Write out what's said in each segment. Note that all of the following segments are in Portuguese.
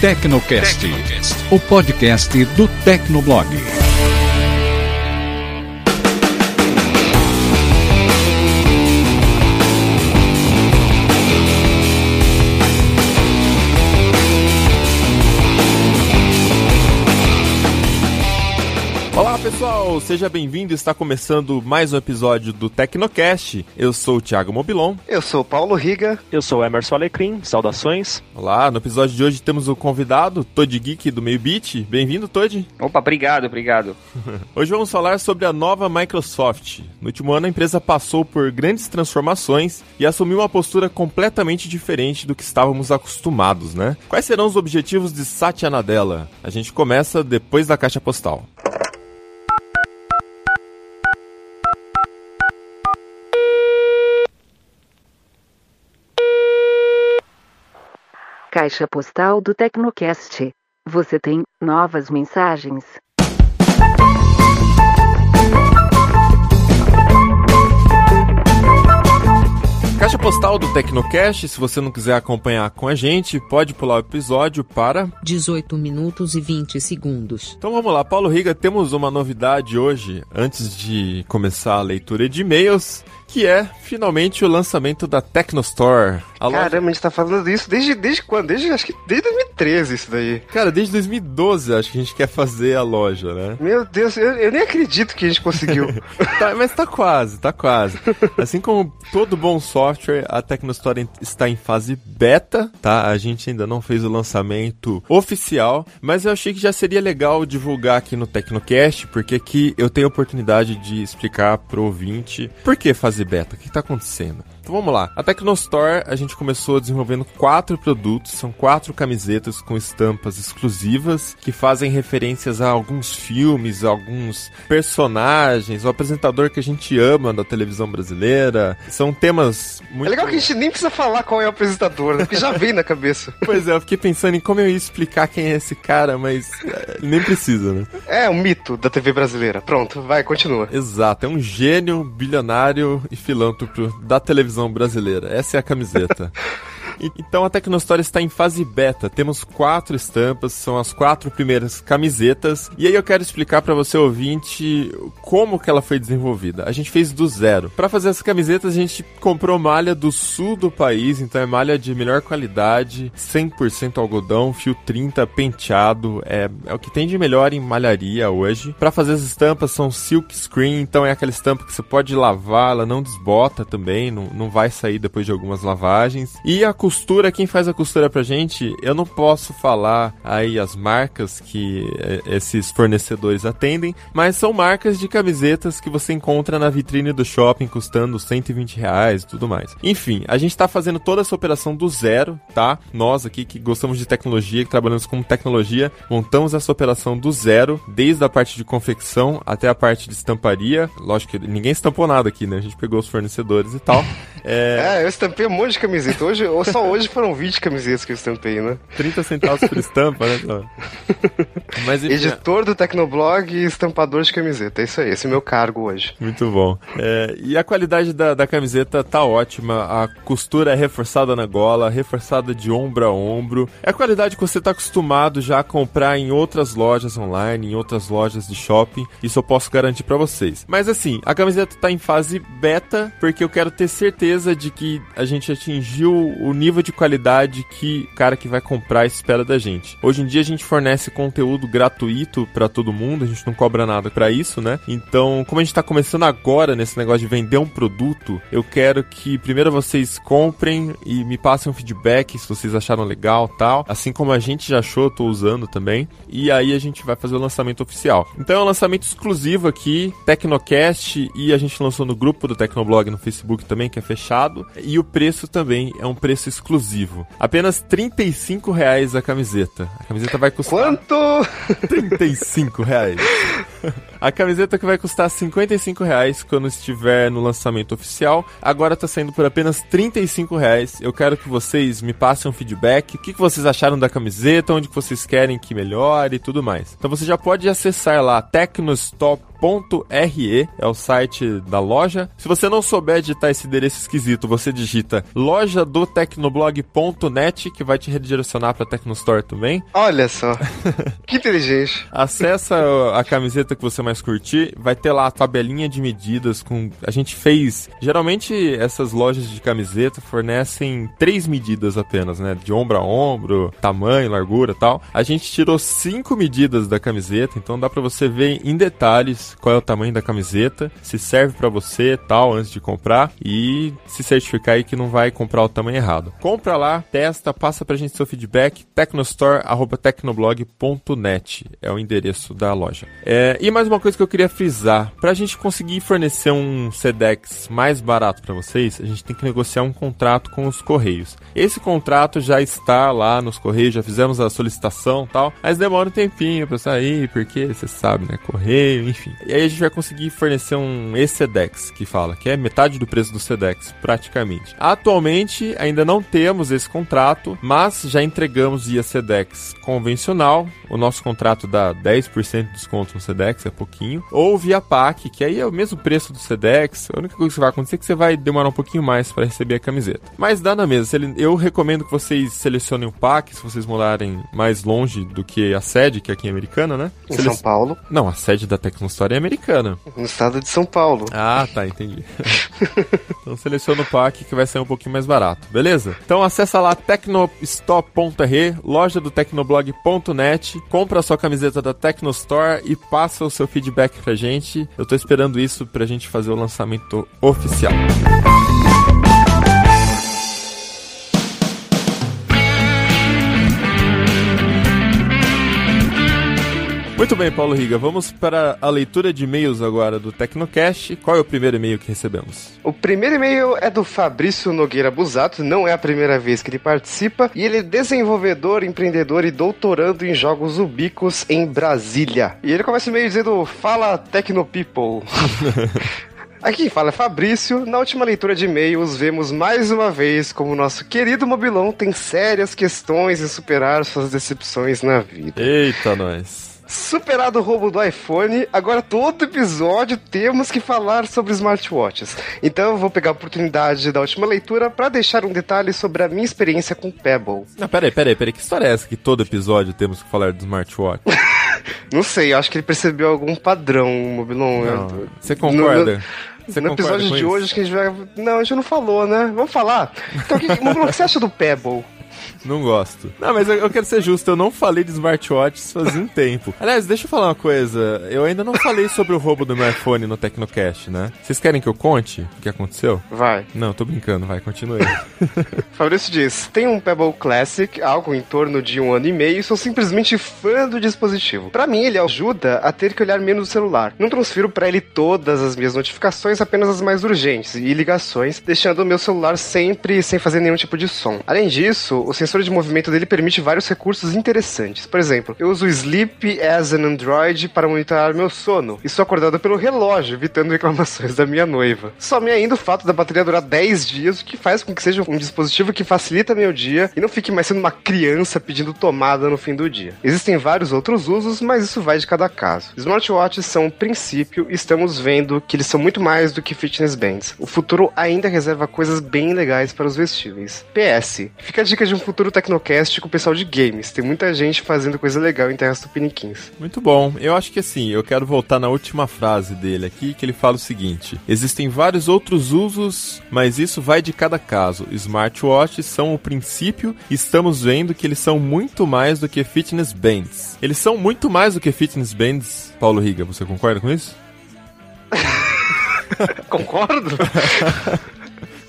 Tecnocast, o podcast do Tecnoblog. Pessoal, seja bem-vindo. Está começando mais um episódio do Tecnocast. Eu sou o Thiago Mobilon. Eu sou o Paulo Riga. Eu sou o Emerson Alecrim, saudações. Olá, no episódio de hoje temos o convidado, Todd Geek do Meio Beat. Bem-vindo, Todd. Opa, obrigado, obrigado. Hoje vamos falar sobre a nova Microsoft. No último ano a empresa passou por grandes transformações e assumiu uma postura completamente diferente do que estávamos acostumados, né? Quais serão os objetivos de Satya Nadella? A gente começa depois da caixa postal. Caixa postal do Tecnocast. Você tem novas mensagens. Caixa postal do Tecnocast, se você não quiser acompanhar com a gente, pode pular o episódio para 18 minutos e 20 segundos. Então vamos lá, Paulo Riga, temos uma novidade hoje, antes de começar a leitura de e-mails, que é finalmente o lançamento da Tecnostore. A Caramba, loja... a gente tá falando disso desde, desde quando? Desde, acho que desde 2013 isso daí. Cara, desde 2012 acho que a gente quer fazer a loja, né? Meu Deus, eu, eu nem acredito que a gente conseguiu. tá, mas tá quase, tá quase. Assim como todo bom software, a Tecnostore está em fase beta, tá? A gente ainda não fez o lançamento oficial, mas eu achei que já seria legal divulgar aqui no Tecnocast, porque aqui eu tenho a oportunidade de explicar pro ouvinte por que fase beta, o que está acontecendo. Então vamos lá. A Tecnostore a gente começou desenvolvendo quatro produtos, são quatro camisetas com estampas exclusivas que fazem referências a alguns filmes, a alguns personagens, o apresentador que a gente ama da televisão brasileira. São temas muito. É legal que a gente nem precisa falar qual é o apresentador, né? Porque já vem na cabeça. Pois é, eu fiquei pensando em como eu ia explicar quem é esse cara, mas é, nem precisa, né? É um mito da TV brasileira. Pronto, vai, continua. Exato, é um gênio, bilionário e filântropo da televisão brasileira. Essa é a camiseta. Então a Tecnostore está em fase beta. Temos quatro estampas, são as quatro primeiras camisetas. E aí eu quero explicar para você ouvinte como que ela foi desenvolvida. A gente fez do zero. Para fazer essas camisetas a gente comprou malha do sul do país, então é malha de melhor qualidade, 100% algodão, fio 30 penteado, é, é o que tem de melhor em malharia hoje. Para fazer as estampas são silk screen, então é aquela estampa que você pode lavar, ela não desbota também, não, não vai sair depois de algumas lavagens. E a costura, quem faz a costura pra gente, eu não posso falar aí as marcas que esses fornecedores atendem, mas são marcas de camisetas que você encontra na vitrine do shopping custando 120 reais e tudo mais. Enfim, a gente tá fazendo toda essa operação do zero, tá? Nós aqui que gostamos de tecnologia, que trabalhamos com tecnologia, montamos essa operação do zero, desde a parte de confecção até a parte de estamparia. Lógico que ninguém estampou nada aqui, né? A gente pegou os fornecedores e tal. É, é eu estampei um monte de camiseta. Hoje, só hoje foram 20 camisetas que eu estampei, né? 30 centavos por estampa, né? Mas, Editor do Tecnoblog e estampador de camiseta. É isso aí, esse é o meu cargo hoje. Muito bom. É, e a qualidade da, da camiseta tá ótima. A costura é reforçada na gola, reforçada de ombro a ombro. É a qualidade que você tá acostumado já a comprar em outras lojas online, em outras lojas de shopping. Isso eu posso garantir para vocês. Mas assim, a camiseta tá em fase beta, porque eu quero ter certeza de que a gente atingiu o nível de qualidade que o cara que vai comprar espera da gente. Hoje em dia a gente fornece conteúdo gratuito para todo mundo, a gente não cobra nada para isso, né? Então, como a gente tá começando agora nesse negócio de vender um produto, eu quero que primeiro vocês comprem e me passem um feedback se vocês acharam legal, tal, assim como a gente já achou, eu tô usando também. E aí a gente vai fazer o lançamento oficial. Então é um lançamento exclusivo aqui, Tecnocast e a gente lançou no grupo do Tecnoblog no Facebook também, que é fechado, e o preço também é um preço exclusivo. Apenas 35 reais a camiseta. A camiseta vai custar... Quanto? 35 reais. A camiseta que vai custar 55 reais quando estiver no lançamento oficial, agora tá saindo por apenas 35 reais. Eu quero que vocês me passem um feedback, o que, que vocês acharam da camiseta, onde que vocês querem que melhore e tudo mais. Então você já pode acessar lá tecnostop .re é o site da loja. Se você não souber digitar esse endereço esquisito, você digita loja do tecnoblog.net que vai te redirecionar para Tecnostore também. Olha só. que inteligente. Acessa a camiseta que você mais curtir, vai ter lá a tabelinha de medidas com a gente fez, geralmente essas lojas de camiseta fornecem três medidas apenas, né, de ombro a ombro, tamanho, largura, tal. A gente tirou cinco medidas da camiseta, então dá para você ver em detalhes qual é o tamanho da camiseta, se serve para você tal antes de comprar e se certificar aí que não vai comprar o tamanho errado. Compra lá, testa, passa pra gente seu feedback, tecnostore@tecnoblog.net é o endereço da loja. É, e mais uma coisa que eu queria frisar, pra gente conseguir fornecer um Sedex mais barato para vocês, a gente tem que negociar um contrato com os correios. Esse contrato já está lá nos correios, já fizemos a solicitação, tal, mas demora um tempinho para sair, porque você sabe, né, correio, enfim. E aí a gente vai conseguir fornecer um E-Sedex, que fala, que é metade do preço do Sedex, praticamente. Atualmente ainda não temos esse contrato, mas já entregamos via Sedex convencional. O nosso contrato dá 10% de desconto no Sedex, é pouquinho. Ou via PAC, que aí é o mesmo preço do Sedex. A única coisa que vai acontecer é que você vai demorar um pouquinho mais para receber a camiseta. Mas dá na mesa. Eu recomendo que vocês selecionem o PAC, se vocês morarem mais longe do que a sede, que é aqui em Americana, né? Em São Paulo. Não, a sede da Tecnostory é americana. No estado de São Paulo. Ah, tá, entendi. então seleciona o pack que vai ser um pouquinho mais barato, beleza? Então acessa lá tecnostop.re, loja do tecnoblog.net, compra a sua camiseta da Tecnostore e passa o seu feedback pra gente. Eu tô esperando isso pra gente fazer o lançamento oficial. Muito bem, Paulo Riga, vamos para a leitura de e-mails agora do Tecnocast. Qual é o primeiro e-mail que recebemos? O primeiro e-mail é do Fabrício Nogueira Busato, não é a primeira vez que ele participa, e ele é desenvolvedor, empreendedor e doutorando em jogos ubicos em Brasília. E ele começa o e-mail dizendo: Fala Tecnopeople. Aqui fala é Fabrício. Na última leitura de e-mails, vemos mais uma vez como o nosso querido Mobilon tem sérias questões em superar suas decepções na vida. Eita, nós. Superado o roubo do iPhone, agora todo episódio temos que falar sobre smartwatches. Então eu vou pegar a oportunidade da última leitura para deixar um detalhe sobre a minha experiência com Pebble. Não, peraí, peraí, peraí, que história é essa que todo episódio temos que falar do smartwatch? Não sei, acho que ele percebeu algum padrão, Mobilon. Não, você concorda? No, você no episódio de hoje, acho que a gente vai. Não, a gente não falou, né? Vamos falar. Então, o que, o que você acha do Pebble? Não gosto. Não, mas eu, eu, quero ser justo, eu não falei de smartwatches faz um tempo. Aliás, deixa eu falar uma coisa. Eu ainda não falei sobre o roubo do meu iPhone no Tecnocast, né? Vocês querem que eu conte o que aconteceu? Vai. Não, tô brincando, vai, continue. Fabrício diz: tem um Pebble Classic, algo em torno de um ano e meio, e sou simplesmente fã do dispositivo. Para mim, ele ajuda a ter que olhar menos o celular. Não transfiro para ele todas as minhas notificações, apenas as mais urgentes e ligações, deixando o meu celular sempre sem fazer nenhum tipo de som. Além disso, o sensor de movimento dele permite vários recursos interessantes. Por exemplo, eu uso o Sleep as an Android para monitorar meu sono e sou acordado pelo relógio, evitando reclamações da minha noiva. Some ainda o fato da bateria durar 10 dias, o que faz com que seja um dispositivo que facilita meu dia e não fique mais sendo uma criança pedindo tomada no fim do dia. Existem vários outros usos, mas isso vai de cada caso. Smartwatches são um princípio e estamos vendo que eles são muito mais do que fitness bands. O futuro ainda reserva coisas bem legais para os vestíveis. PS, fica a dica de um futuro futuro Tecnocast com o pessoal de games. Tem muita gente fazendo coisa legal em Terras Tupiniquins. Muito bom. Eu acho que assim, eu quero voltar na última frase dele aqui, que ele fala o seguinte: Existem vários outros usos, mas isso vai de cada caso. Smartwatches são o princípio, estamos vendo que eles são muito mais do que fitness bands. Eles são muito mais do que fitness bands, Paulo Riga, você concorda com isso? Concordo.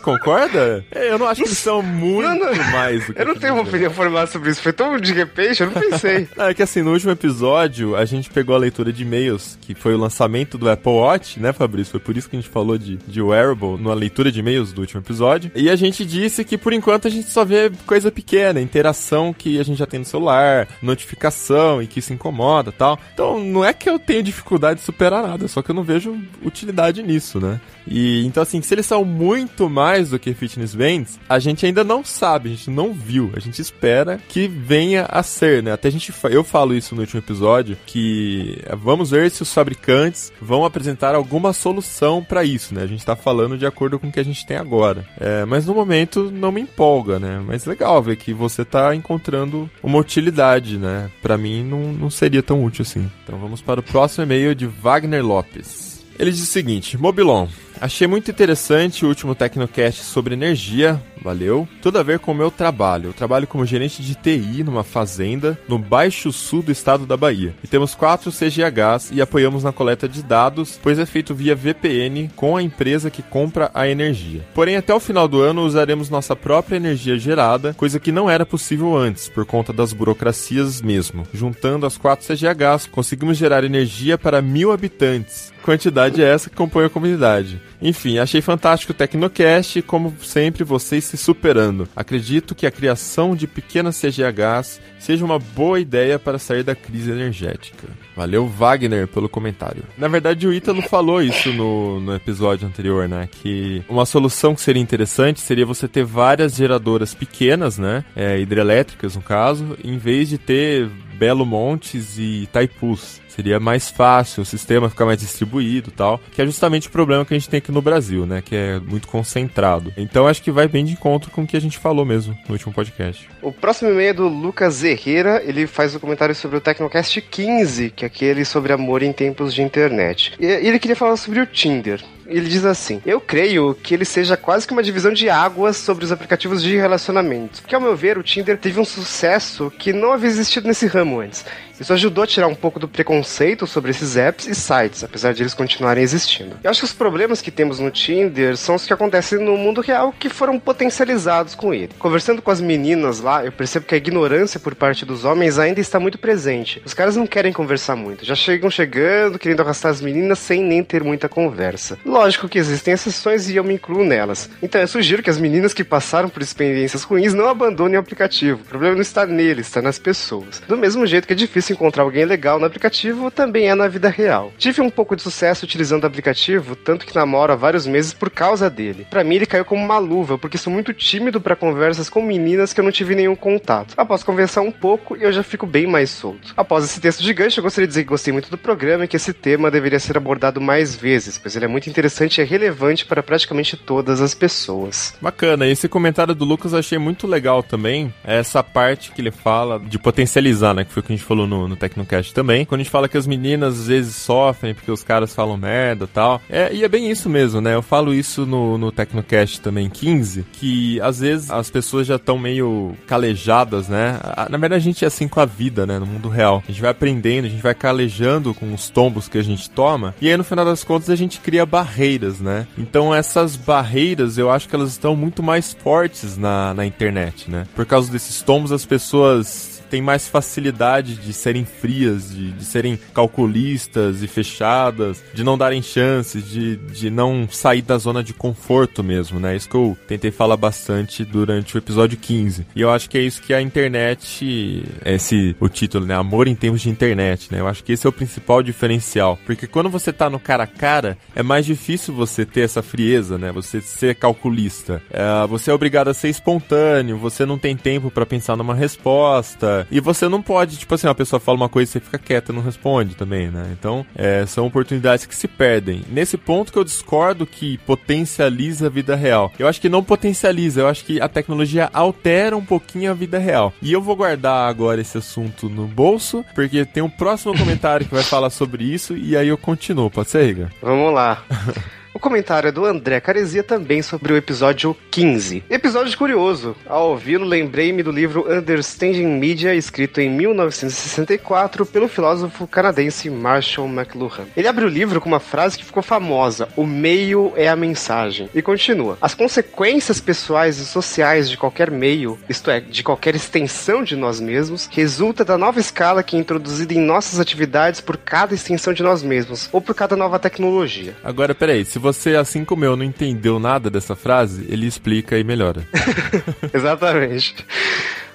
Concorda? É, eu não acho que eles são muito Não, não. mais do que Eu não tenho uma opinião formada sobre isso. Foi tão de repente, eu não pensei. É que assim, no último episódio, a gente pegou a leitura de e-mails, que foi o lançamento do Apple Watch, né, Fabrício? Foi por isso que a gente falou de, de wearable na leitura de e-mails do último episódio. E a gente disse que, por enquanto, a gente só vê coisa pequena, interação que a gente já tem no celular, notificação e que se incomoda tal. Então, não é que eu tenho dificuldade de superar nada, só que eu não vejo utilidade nisso, né? E então, assim, se eles são muito mais do que fitness bands, a gente ainda não sabe, a gente não viu. A gente espera que venha a ser, né? Até a gente, eu falo isso no último episódio, que eh, vamos ver se os fabricantes vão apresentar alguma solução pra isso, né? A gente tá falando de acordo com o que a gente tem agora. É, mas no momento não me empolga, né? Mas legal ver que você tá encontrando uma utilidade, né? Pra mim não, não seria tão útil assim. Então vamos para o próximo e-mail de Wagner Lopes. Ele diz o seguinte: Mobilon, achei muito interessante o último Tecnocast sobre energia. Valeu. Tudo a ver com o meu trabalho. Eu trabalho como gerente de TI numa fazenda no Baixo Sul do estado da Bahia. E temos quatro CGHs e apoiamos na coleta de dados, pois é feito via VPN com a empresa que compra a energia. Porém, até o final do ano usaremos nossa própria energia gerada, coisa que não era possível antes, por conta das burocracias mesmo. Juntando as quatro CGHs, conseguimos gerar energia para mil habitantes. Quantidade é essa que compõe a comunidade. Enfim, achei fantástico o Tecnocast como sempre, vocês se superando. Acredito que a criação de pequenas CGHs seja uma boa ideia para sair da crise energética. Valeu, Wagner, pelo comentário. Na verdade, o Ítalo falou isso no, no episódio anterior, né? Que uma solução que seria interessante seria você ter várias geradoras pequenas, né? É, hidrelétricas, no caso, em vez de ter Belo Montes e Taipus. Seria mais fácil, o sistema ficar mais distribuído tal, que é justamente o problema que a gente tem aqui no Brasil, né? Que é muito concentrado. Então acho que vai bem de encontro com o que a gente falou mesmo no último podcast. O próximo e-mail é do Lucas Herrera, ele faz o comentário sobre o Tecnocast 15, que é aquele sobre amor em tempos de internet. E ele queria falar sobre o Tinder. Ele diz assim: Eu creio que ele seja quase que uma divisão de águas sobre os aplicativos de relacionamento. Porque, ao meu ver, o Tinder teve um sucesso que não havia existido nesse ramo antes. Isso ajudou a tirar um pouco do preconceito sobre esses apps e sites, apesar de eles continuarem existindo. Eu acho que os problemas que temos no Tinder são os que acontecem no mundo real que foram potencializados com ele. Conversando com as meninas lá, eu percebo que a ignorância por parte dos homens ainda está muito presente. Os caras não querem conversar muito, já chegam chegando, querendo arrastar as meninas sem nem ter muita conversa. Lógico que existem exceções e eu me incluo nelas. Então eu sugiro que as meninas que passaram por experiências ruins não abandonem o aplicativo. O problema não está nele, está nas pessoas. Do mesmo jeito que é difícil encontrar alguém legal no aplicativo, também é na vida real. Tive um pouco de sucesso utilizando o aplicativo, tanto que namoro há vários meses por causa dele. Pra mim ele caiu como uma luva, porque sou muito tímido para conversas com meninas que eu não tive nenhum contato. Após conversar um pouco, eu já fico bem mais solto. Após esse texto gigante, eu gostaria de dizer que gostei muito do programa e que esse tema deveria ser abordado mais vezes, pois ele é muito interessante e é relevante para praticamente todas as pessoas. Bacana, esse comentário do Lucas eu achei muito legal também. Essa parte que ele fala de potencializar, né? Que foi o que a gente falou no, no Tecnocast também. Quando a gente fala que as meninas às vezes sofrem porque os caras falam merda tal. É, e é bem isso mesmo, né? Eu falo isso no, no Tecnocast também 15, que às vezes as pessoas já estão meio calejadas, né? Na verdade a gente é assim com a vida, né? No mundo real. A gente vai aprendendo, a gente vai calejando com os tombos que a gente toma. E aí no final das contas a gente cria barreiras, né? Então essas barreiras eu acho que elas estão muito mais fortes na, na internet, né? Por causa desses tombos as pessoas têm mais facilidade de serem frias, de, de serem calculistas e fechadas, de não darem chances, de, de não sair da zona de conforto mesmo, né? Isso que eu tentei falar bastante durante o episódio 15. E eu acho que é isso que a internet, esse o título, né? Amor em tempos de internet, né? Eu acho que esse é o principal diferencial. Porque quando você tá no cara a cara, é mais difícil você ter essa frieza, né? Você ser calculista. É, você é obrigado a ser espontâneo, você não tem tempo pra pensar numa resposta. E você não pode, tipo assim, uma pessoa fala uma coisa e você fica quieta e não responde também, né? Então, é, são oportunidades que se perdem. Nesse ponto que eu discordo que potencializa a vida real. Eu acho que não potencializa, eu acho que a tecnologia altera um pouquinho a vida real. E eu vou guardar agora esse assunto no bolso, porque tem um próximo comentário que vai falar sobre isso e aí eu continuo. Pode ser, Riga? Vamos lá. O comentário é do André Caresia também sobre o episódio 15. Episódio curioso. Ao ouvi-lo, lembrei-me do livro Understanding Media, escrito em 1964 pelo filósofo canadense Marshall McLuhan. Ele abre o livro com uma frase que ficou famosa: O meio é a mensagem. E continua: As consequências pessoais e sociais de qualquer meio, isto é, de qualquer extensão de nós mesmos, resulta da nova escala que é introduzida em nossas atividades por cada extensão de nós mesmos, ou por cada nova tecnologia. Agora, peraí, se você, assim como eu, não entendeu nada dessa frase, ele explica e melhora. Exatamente.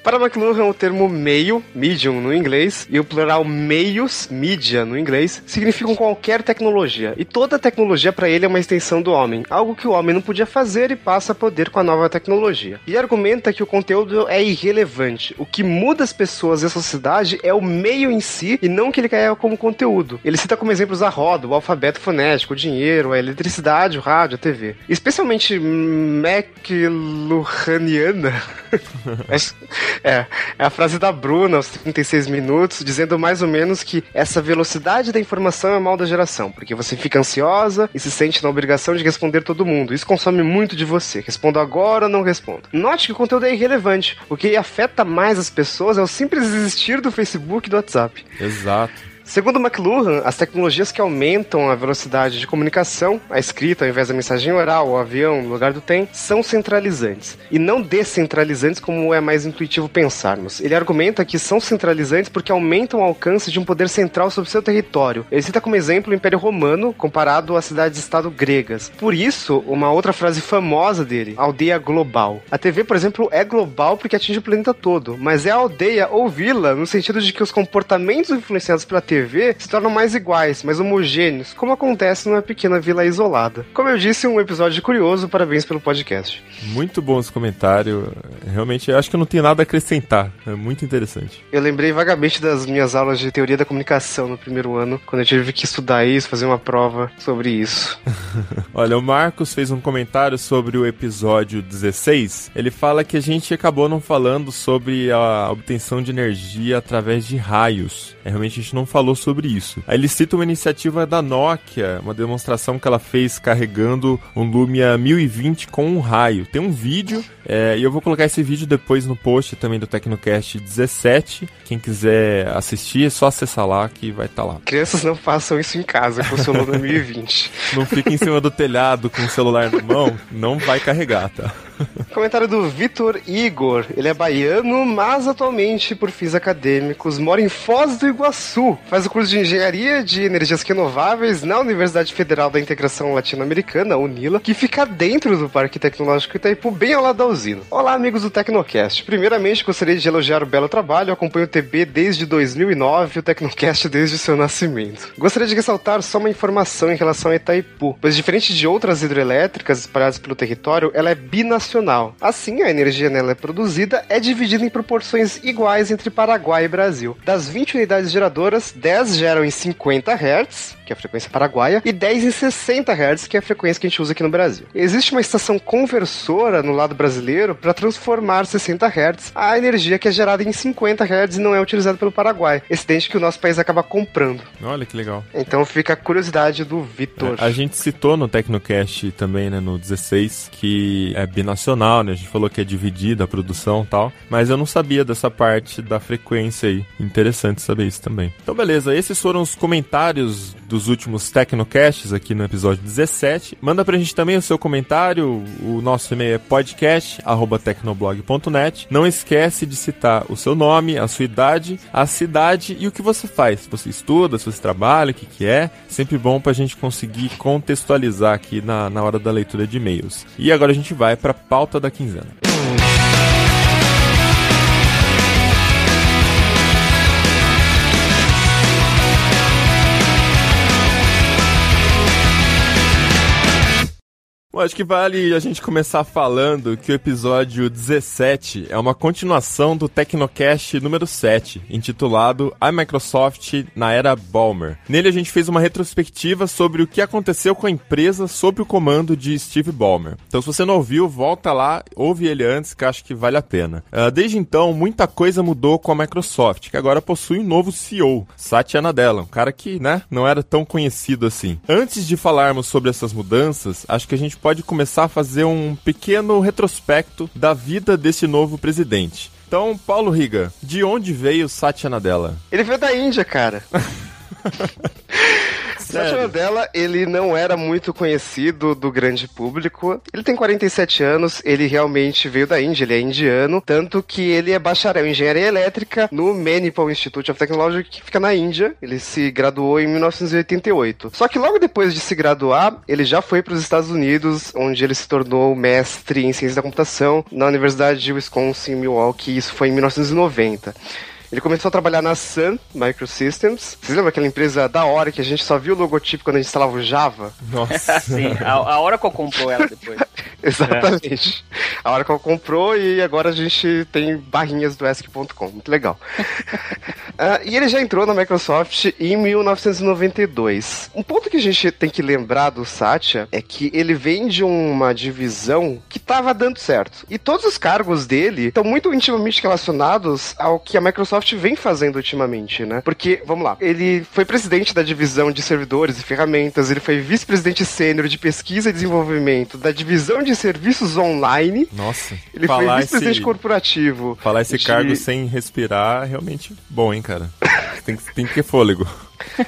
Para McLuhan, o termo meio, medium no inglês, e o plural meios, media no inglês, significam qualquer tecnologia. E toda tecnologia para ele é uma extensão do homem, algo que o homem não podia fazer e passa a poder com a nova tecnologia. E argumenta que o conteúdo é irrelevante. O que muda as pessoas e a sociedade é o meio em si e não que ele quer como conteúdo. Ele cita como exemplos a roda, o alfabeto fonético, o dinheiro, a eletricidade, o rádio, a TV. Especialmente McLuhaniana. É, é a frase da Bruna aos 36 minutos, dizendo mais ou menos que essa velocidade da informação é mal da geração, porque você fica ansiosa e se sente na obrigação de responder todo mundo. Isso consome muito de você. Respondo agora ou não respondo. Note que o conteúdo é irrelevante. O que afeta mais as pessoas é o simples existir do Facebook e do WhatsApp. Exato. Segundo McLuhan, as tecnologias que aumentam a velocidade de comunicação, a escrita ao invés da mensagem oral, o avião no lugar do tem, são centralizantes e não descentralizantes como é mais intuitivo pensarmos. Ele argumenta que são centralizantes porque aumentam o alcance de um poder central sobre seu território. Ele cita como exemplo o Império Romano comparado às cidades-estado gregas. Por isso, uma outra frase famosa dele, aldeia global. A TV, por exemplo, é global porque atinge o planeta todo, mas é aldeia ou vila no sentido de que os comportamentos influenciados pela TV TV se tornam mais iguais, mais homogêneos, como acontece numa pequena vila isolada. Como eu disse, um episódio curioso, parabéns pelo podcast. Muito bom esse comentário. Realmente, acho que eu não tenho nada a acrescentar. É muito interessante. Eu lembrei vagamente das minhas aulas de teoria da comunicação no primeiro ano, quando eu tive que estudar isso, fazer uma prova sobre isso. Olha, o Marcos fez um comentário sobre o episódio 16. Ele fala que a gente acabou não falando sobre a obtenção de energia através de raios. É, realmente a gente não falou sobre isso. Aí ele cita uma iniciativa da Nokia, uma demonstração que ela fez carregando um Lumia 1020 com um raio. Tem um vídeo, é, e eu vou colocar esse vídeo depois no post também do Tecnocast 17. Quem quiser assistir, é só acessar lá que vai estar tá lá. Crianças não façam isso em casa com o seu Lumia 1020. Não fique em cima do telhado com o celular na mão, não vai carregar, tá? Comentário do Vitor Igor. Ele é baiano, mas atualmente, por fins acadêmicos, mora em Foz do Iguaçu. Faz o curso de Engenharia de Energias Renováveis na Universidade Federal da Integração Latino-Americana, UNILA, que fica dentro do Parque Tecnológico Itaipu, bem ao lado da usina. Olá, amigos do Tecnocast. Primeiramente, gostaria de elogiar o belo trabalho. Eu acompanho o TB desde 2009 e o Tecnocast desde seu nascimento. Gostaria de ressaltar só uma informação em relação a Itaipu, pois diferente de outras hidrelétricas espalhadas pelo território, ela é binacional. Assim, a energia nela é produzida é dividida em proporções iguais entre Paraguai e Brasil. Das 20 unidades geradoras, 10 geram em 50 Hz, que é a frequência paraguaia, e 10 em 60 Hz, que é a frequência que a gente usa aqui no Brasil. Existe uma estação conversora no lado brasileiro para transformar 60 Hz a energia que é gerada em 50 Hz e não é utilizada pelo Paraguai. Excedente que o nosso país acaba comprando. Olha que legal. Então fica a curiosidade do Vitor. É, a gente citou no Tecnocast também, né, no 16, que é binacional, né? A gente falou que é dividida a produção e tal, mas eu não sabia dessa parte da frequência aí. Interessante saber isso também. Então beleza, esses foram os comentários dos últimos Tecnocasts aqui no episódio 17. Manda pra gente também o seu comentário, o nosso e-mail é podcast@tecnoblog.net. Não esquece de citar o seu nome, a sua idade, a cidade e o que você faz. Se você estuda, se você trabalha, o que que é. Sempre bom pra gente conseguir contextualizar aqui na, na hora da leitura de e-mails. E agora a gente vai pra pauta da quinzena. Bom, acho que vale a gente começar falando que o episódio 17 é uma continuação do Tecnocast número 7, intitulado A Microsoft na Era Balmer. Nele a gente fez uma retrospectiva sobre o que aconteceu com a empresa sob o comando de Steve Ballmer. Então se você não ouviu, volta lá, ouve ele antes que acho que vale a pena. Uh, desde então, muita coisa mudou com a Microsoft, que agora possui um novo CEO, Satya Nadella, um cara que, né, não era tão conhecido assim. Antes de falarmos sobre essas mudanças, acho que a gente pode começar a fazer um pequeno retrospecto da vida desse novo presidente. Então, Paulo Riga, de onde veio Satya Nadella? Ele veio da Índia, cara. Satya Nadella, ele não era muito conhecido do grande público. Ele tem 47 anos, ele realmente veio da Índia, ele é indiano, tanto que ele é bacharel em engenharia elétrica no Manipal Institute of Technology, que fica na Índia. Ele se graduou em 1988. Só que logo depois de se graduar, ele já foi para os Estados Unidos, onde ele se tornou mestre em ciência da computação na Universidade de Wisconsin, Milwaukee. Isso foi em 1990. Ele começou a trabalhar na Sun Microsystems. Vocês lembram aquela empresa da hora que a gente só viu o logotipo quando a gente instalava o Java? Nossa. Sim, a, a Oracle comprou ela depois. Exatamente. É. A Oracle comprou e agora a gente tem barrinhas do ESC.com. Muito legal. uh, e ele já entrou na Microsoft em 1992. Um ponto que a gente tem que lembrar do Satya é que ele vem de uma divisão que estava dando certo. E todos os cargos dele estão muito intimamente relacionados ao que a Microsoft vem fazendo ultimamente, né? Porque, vamos lá, ele foi presidente da divisão de servidores e ferramentas, ele foi vice-presidente sênior de pesquisa e desenvolvimento da divisão de serviços online. Nossa. Ele foi vice-presidente corporativo. Falar esse de... cargo sem respirar é realmente bom, hein, cara? tem, que, tem que ter fôlego.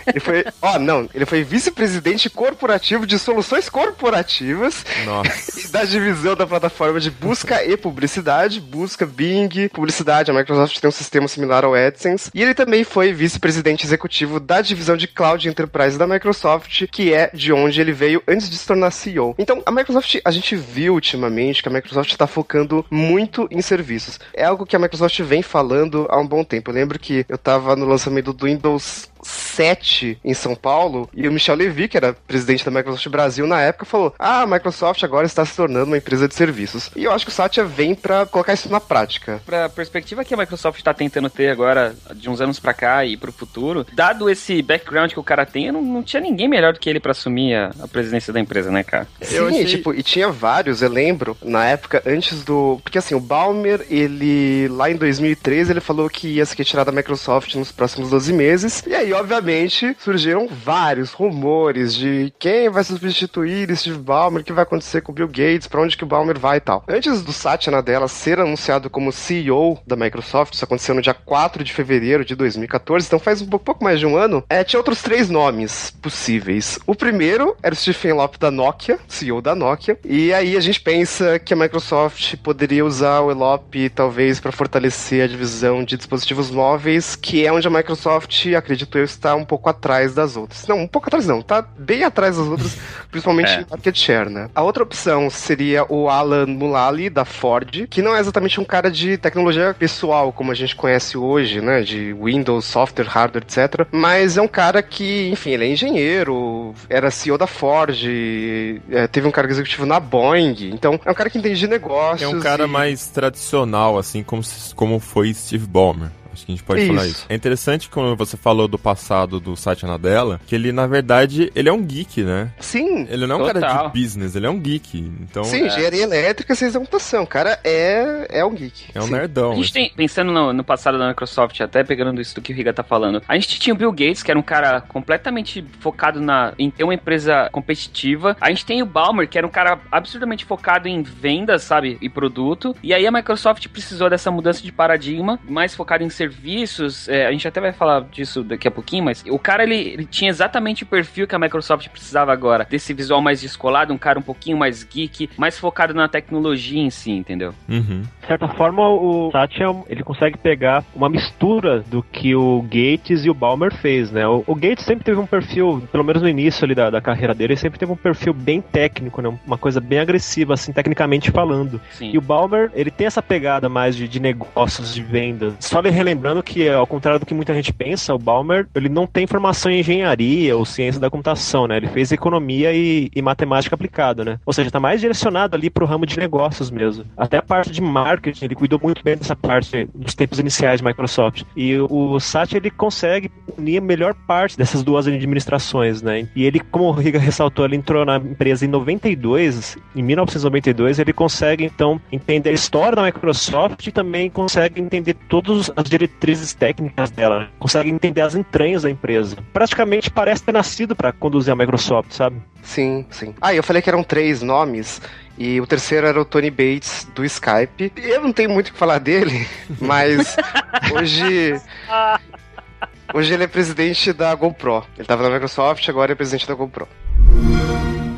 Ele foi. Ó, oh, não, ele foi vice-presidente corporativo de soluções corporativas Nossa. da divisão da plataforma de busca e publicidade, busca Bing, publicidade. A Microsoft tem um sistema similar ao AdSense. E ele também foi vice-presidente executivo da divisão de Cloud Enterprise da Microsoft, que é de onde ele veio antes de se tornar CEO. Então, a Microsoft, a gente viu ultimamente que a Microsoft está focando muito em serviços. É algo que a Microsoft vem falando há um bom tempo. Eu lembro que eu estava no lançamento do Windows 7 em São Paulo, e o Michel Levy, que era presidente da Microsoft Brasil na época, falou: Ah, a Microsoft agora está se tornando uma empresa de serviços. E eu acho que o Satya vem para colocar isso na prática. Pra perspectiva que a Microsoft está tentando ter agora, de uns anos para cá e para o futuro, dado esse background que o cara tem, não, não tinha ninguém melhor do que ele para assumir a, a, presidência da empresa, né, cara? Sim, achei... tipo, e tinha vários, eu lembro, na época, antes do. Porque assim, o Balmer, ele, lá em 2013, ele falou que ia se retirar da Microsoft nos próximos 12 meses, e aí, obviamente, surgiram vários rumores de quem vai substituir Steve Ballmer, o que vai acontecer com o Bill Gates, para onde que o Ballmer vai e tal. Antes do Satya Nadella ser anunciado como CEO da Microsoft, isso aconteceu no dia 4 de fevereiro de 2014, então faz um pouco mais de um ano, é, tinha outros três nomes possíveis. O primeiro era o Stephen Elop da Nokia, CEO da Nokia, e aí a gente pensa que a Microsoft poderia usar o Elop talvez para fortalecer a divisão de dispositivos móveis, que é onde a Microsoft, acredito eu, está um pouco atrás das outras. Não, um pouco atrás não, tá bem atrás das outras, principalmente é. em market share, né? A outra opção seria o Alan Mulally, da Ford, que não é exatamente um cara de tecnologia pessoal, como a gente conhece hoje, né? De Windows, software, hardware, etc. Mas é um cara que, enfim, ele é engenheiro, era CEO da Ford, é, teve um cargo executivo na Boeing, então é um cara que entende de negócios. É um cara e... mais tradicional, assim, como, como foi Steve Ballmer. Acho que a gente pode isso. falar isso. É interessante quando você falou do passado do Satya Nadella, que ele, na verdade, ele é um geek, né? Sim. Ele não é um total. cara de business, ele é um geek. Então, Sim, é... engenharia elétrica, ciência da computação. O cara é, é um geek. É um Sim. nerdão. A gente tem, pensando no, no, passado da Microsoft, até pegando isso do que o Riga tá falando, a gente tinha o Bill Gates, que era um cara completamente focado na, em ter uma empresa competitiva. A gente tem o Balmer, que era um cara absurdamente focado em vendas, sabe? E produto. E aí a Microsoft precisou dessa mudança de paradigma, mais focado em serviços. É, a gente até vai falar disso daqui a pouquinho, mas o cara ele, ele, tinha exatamente o perfil que a Microsoft precisava agora. Desse visual mais descolado, um cara um pouquinho mais geek, mais focado na tecnologia em si, entendeu? Uhum. De certa forma, o Satya ele consegue pegar uma mistura do que o Gates e o Balmer fez, né? O, o Gates sempre teve um perfil, pelo menos no início ali da, da carreira dele, ele sempre teve um perfil bem técnico, né? Uma coisa bem agressiva, assim, tecnicamente falando. Sim. E o Balmer, ele tem essa pegada mais de, de negócios, de vendas. Só ele lembrando que, ao contrário do que muita gente pensa, o Balmer ele não tem formação em engenharia ou ciência da computação, né? Ele fez economia e, e matemática aplicada, né? Ou seja, está mais direcionado ali para o ramo de negócios mesmo. Até a parte de marketing, ele cuidou muito bem dessa parte nos tempos iniciais de Microsoft. E o Satya ele consegue unir a melhor parte dessas duas administrações, né? E ele, como o Riga ressaltou, ele entrou na empresa em 92, em 1992, ele consegue então entender a história da Microsoft e também consegue entender todas as diretrizes técnicas dela, consegue entender as entranhas da empresa. Praticamente parece ter nascido para conduzir a Microsoft, sabe? Sim, sim. Ah, eu falei que eram três nomes. E o terceiro era o Tony Bates do Skype. Eu não tenho muito o que falar dele, mas hoje. Hoje ele é presidente da GoPro. Ele estava na Microsoft, agora é presidente da GoPro.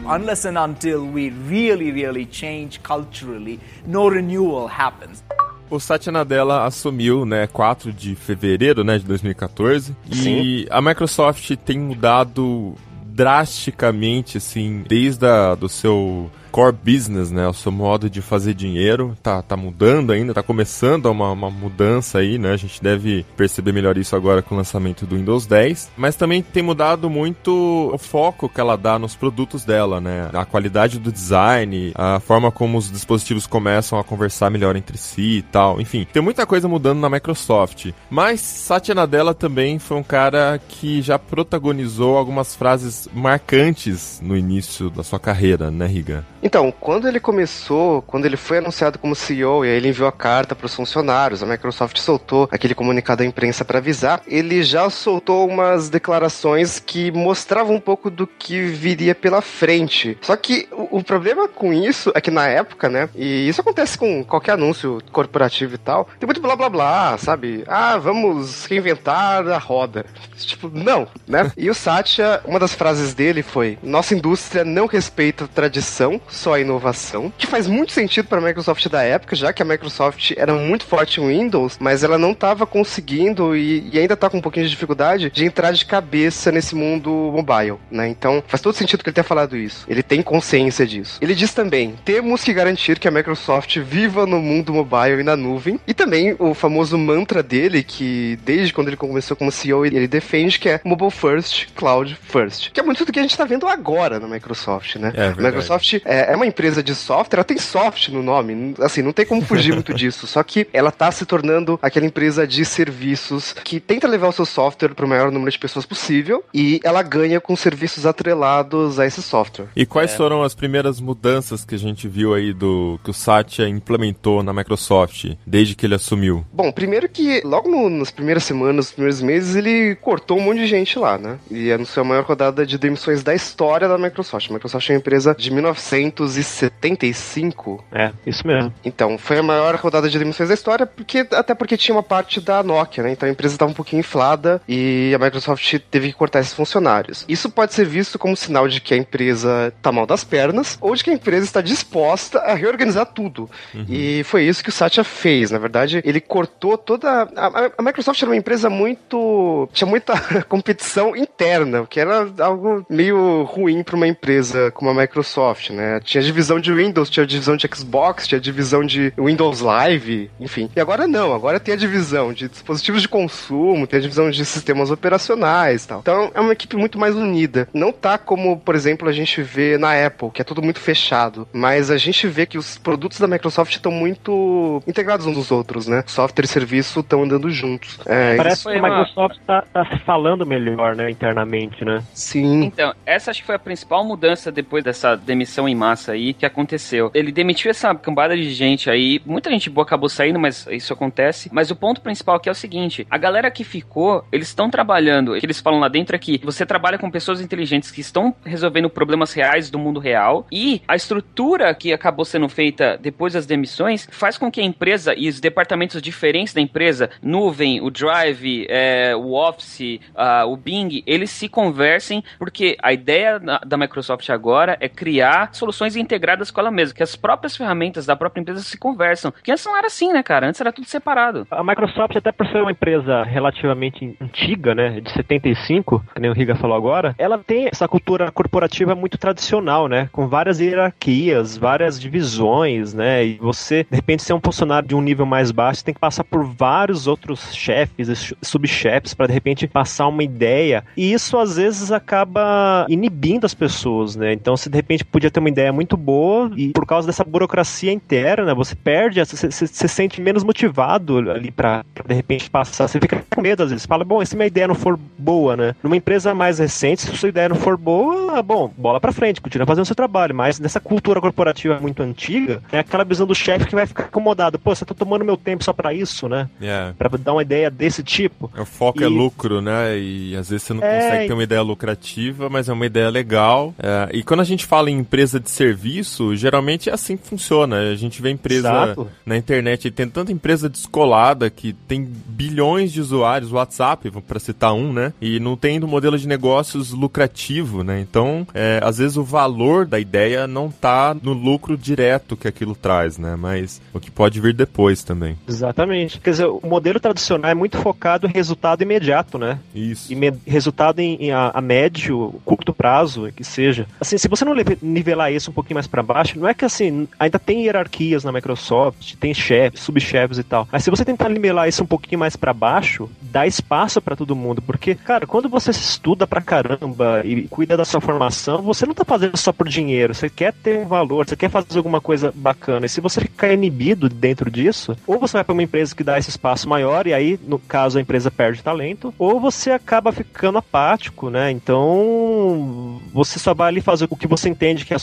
Unless and until we really, really change culturally, no renewal happens. O Satya Nadella assumiu, né, 4 de fevereiro, né, de 2014. Sim. E a Microsoft tem mudado drasticamente, assim, desde a, do seu core business, né? O seu modo de fazer dinheiro tá, tá mudando ainda, tá começando uma, uma mudança aí, né? A gente deve perceber melhor isso agora com o lançamento do Windows 10. Mas também tem mudado muito o foco que ela dá nos produtos dela, né? A qualidade do design, a forma como os dispositivos começam a conversar melhor entre si e tal. Enfim, tem muita coisa mudando na Microsoft. Mas Satya Nadella também foi um cara que já protagonizou algumas frases marcantes no início da sua carreira, né, Riga? Então, quando ele começou, quando ele foi anunciado como CEO e aí ele enviou a carta para os funcionários, a Microsoft soltou aquele comunicado à imprensa para avisar, ele já soltou umas declarações que mostravam um pouco do que viria pela frente. Só que o, o problema com isso é que na época, né, e isso acontece com qualquer anúncio corporativo e tal, tem muito blá blá blá, sabe? Ah, vamos reinventar a roda. Tipo, não, né? E o Satya, uma das frases dele foi: Nossa indústria não respeita tradição, só a inovação, que faz muito sentido para a Microsoft da época, já que a Microsoft era muito forte em Windows, mas ela não estava conseguindo e, e ainda está com um pouquinho de dificuldade de entrar de cabeça nesse mundo mobile, né? Então faz todo sentido que ele tenha falado isso. Ele tem consciência disso. Ele diz também: temos que garantir que a Microsoft viva no mundo mobile e na nuvem. E também o famoso mantra dele, que desde quando ele começou como CEO, ele defende que é mobile first, cloud first. Que é muito do que a gente está vendo agora na Microsoft, né? É, a Microsoft é, é, uma empresa de software, ela tem soft no nome, assim, não tem como fugir muito disso. Só que ela tá se tornando aquela empresa de serviços que tenta levar o seu software para o maior número de pessoas possível e ela ganha com serviços atrelados a esse software. E quais é. foram as primeiras mudanças que a gente viu aí do que o Satya implementou na Microsoft desde que ele assumiu? Bom, primeiro que logo no, nas primeiras semanas, nos primeiros meses, ele cortou um monte de gente lá, né? E anunciou a maior rodada de demissões da história da Microsoft. A Microsoft é uma empresa de 1900 1975. É, isso mesmo. Então, foi a maior rodada de demissões da história, porque até porque tinha uma parte da Nokia, né? Então a empresa estava um pouquinho inflada e a Microsoft teve que cortar esses funcionários. Isso pode ser visto como sinal de que a empresa está mal das pernas ou de que a empresa está disposta a reorganizar tudo. Uhum. E foi isso que o Satya fez. Na verdade, ele cortou toda. A, a Microsoft era uma empresa muito. tinha muita competição interna, o que era algo meio ruim para uma empresa como a Microsoft, né? Tinha divisão de Windows, tinha divisão de Xbox, tinha divisão de Windows Live, enfim. E agora não, agora tem a divisão de dispositivos de consumo, tem a divisão de sistemas operacionais e tal. Então é uma equipe muito mais unida. Não tá como, por exemplo, a gente vê na Apple, que é tudo muito fechado, mas a gente vê que os produtos da Microsoft estão muito integrados uns dos outros, né? Software e serviço estão andando juntos. É, Parece que a Microsoft está tá se falando melhor, né, internamente, né? Sim. Então, essa acho que foi a principal mudança depois dessa demissão em massa aí que aconteceu. Ele demitiu essa cambada de gente aí, muita gente boa acabou saindo, mas isso acontece. Mas o ponto principal aqui é o seguinte: a galera que ficou, eles estão trabalhando, que eles falam lá dentro é que você trabalha com pessoas inteligentes que estão resolvendo problemas reais do mundo real e a estrutura que acabou sendo feita depois das demissões faz com que a empresa e os departamentos diferentes da empresa, nuvem, o Drive, é, o Office, o Bing, eles se conversem porque a ideia da Microsoft agora é criar soluções soluções integradas com ela mesma, que as próprias ferramentas da própria empresa se conversam. Que antes não era assim, né, cara? Antes era tudo separado. A Microsoft, até por ser uma empresa relativamente antiga, né, de 75, que nem o Riga falou agora, ela tem essa cultura corporativa muito tradicional, né, com várias hierarquias, várias divisões, né, e você, de repente, ser um funcionário de um nível mais baixo, tem que passar por vários outros chefes, subchefes, para de repente passar uma ideia, e isso às vezes acaba inibindo as pessoas, né, então você de repente podia ter uma ideia muito boa, e por causa dessa burocracia interna, você perde, você, se sente menos motivado ali para de repente passar, você fica com medo às vezes, fala, bom, se minha ideia não for boa, né, numa empresa mais recente, se sua ideia não for boa, bom, bola para frente, continua fazendo o seu trabalho, mas nessa cultura corporativa muito antiga, é aquela visão do chefe que vai ficar incomodado, pô, você tá tomando meu tempo só para isso, né, yeah. para dar uma ideia desse tipo. O foco é E- é lucro, né, e às vezes você não É, consegue ter uma ideia lucrativa, mas é uma ideia legal, É, e quando a gente fala em empresa de serviço, geralmente é assim que funciona, a gente vê empresa Exato. na internet, e tem tanta empresa descolada que tem bilhões de usuários, WhatsApp, para citar um, né? E não tem um modelo de negócios lucrativo, né? Então, é, às vezes o valor da ideia não tá no lucro direto que aquilo traz, né? Mas o que pode vir depois também. Exatamente. Quer dizer, o modelo tradicional é muito focado em resultado imediato, né? Isso. E resultado em, em a, a médio, curto prazo, que seja. Assim, se você não nivelar isso um pouquinho mais pra baixo, não é que assim, ainda tem hierarquias na Microsoft, tem chefes, subchefes e tal. Mas se você tentar nivelar isso um pouquinho mais pra baixo, dá espaço pra todo mundo, porque, cara, quando você estuda pra caramba e cuida da sua formação, você não tá fazendo só por dinheiro, você quer ter um valor, você quer fazer alguma coisa bacana. E se você ficar inibido dentro disso, ou você vai pra uma empresa que dá esse espaço maior e aí, no caso, a empresa perde talento, ou você acaba ficando apático, né? Então, você só vai ali fazer o que você entende que é a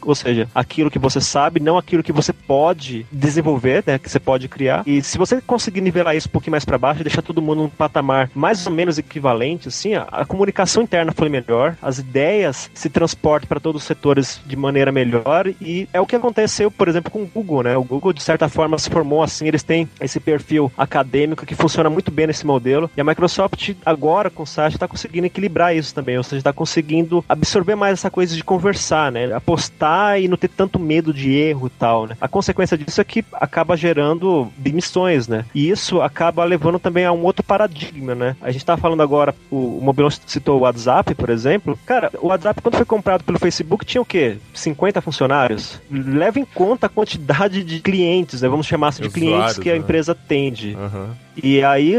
ou seja, aquilo que você sabe, não aquilo que você pode desenvolver, né? Que você pode criar. E se você conseguir nivelar isso um pouquinho mais pra baixo, e deixar todo mundo num patamar mais ou menos equivalente, assim, a, a comunicação interna foi melhor, as ideias se transportam para todos os setores de maneira melhor e é o que aconteceu, por exemplo, com o Google, né? O Google, de certa forma, se formou assim, eles têm esse perfil acadêmico que funciona muito bem nesse modelo e a Microsoft agora com o Satya está conseguindo equilibrar isso também, ou seja, está conseguindo absorver mais essa coisa de conversar, né? Apostar e não ter tanto medo de erro e tal, né? A consequência disso é que acaba gerando demissões, né? E isso acaba levando também a um outro paradigma, né? A gente tá falando agora, o, o citou o WhatsApp, por exemplo. Cara, o WhatsApp, quando foi comprado pelo Facebook, tinha o quê? 50 funcionários? Leva em conta a quantidade de clientes, né? Vamos chamar assim de clientes Usuários, que a né? empresa atende. Aham. E aí,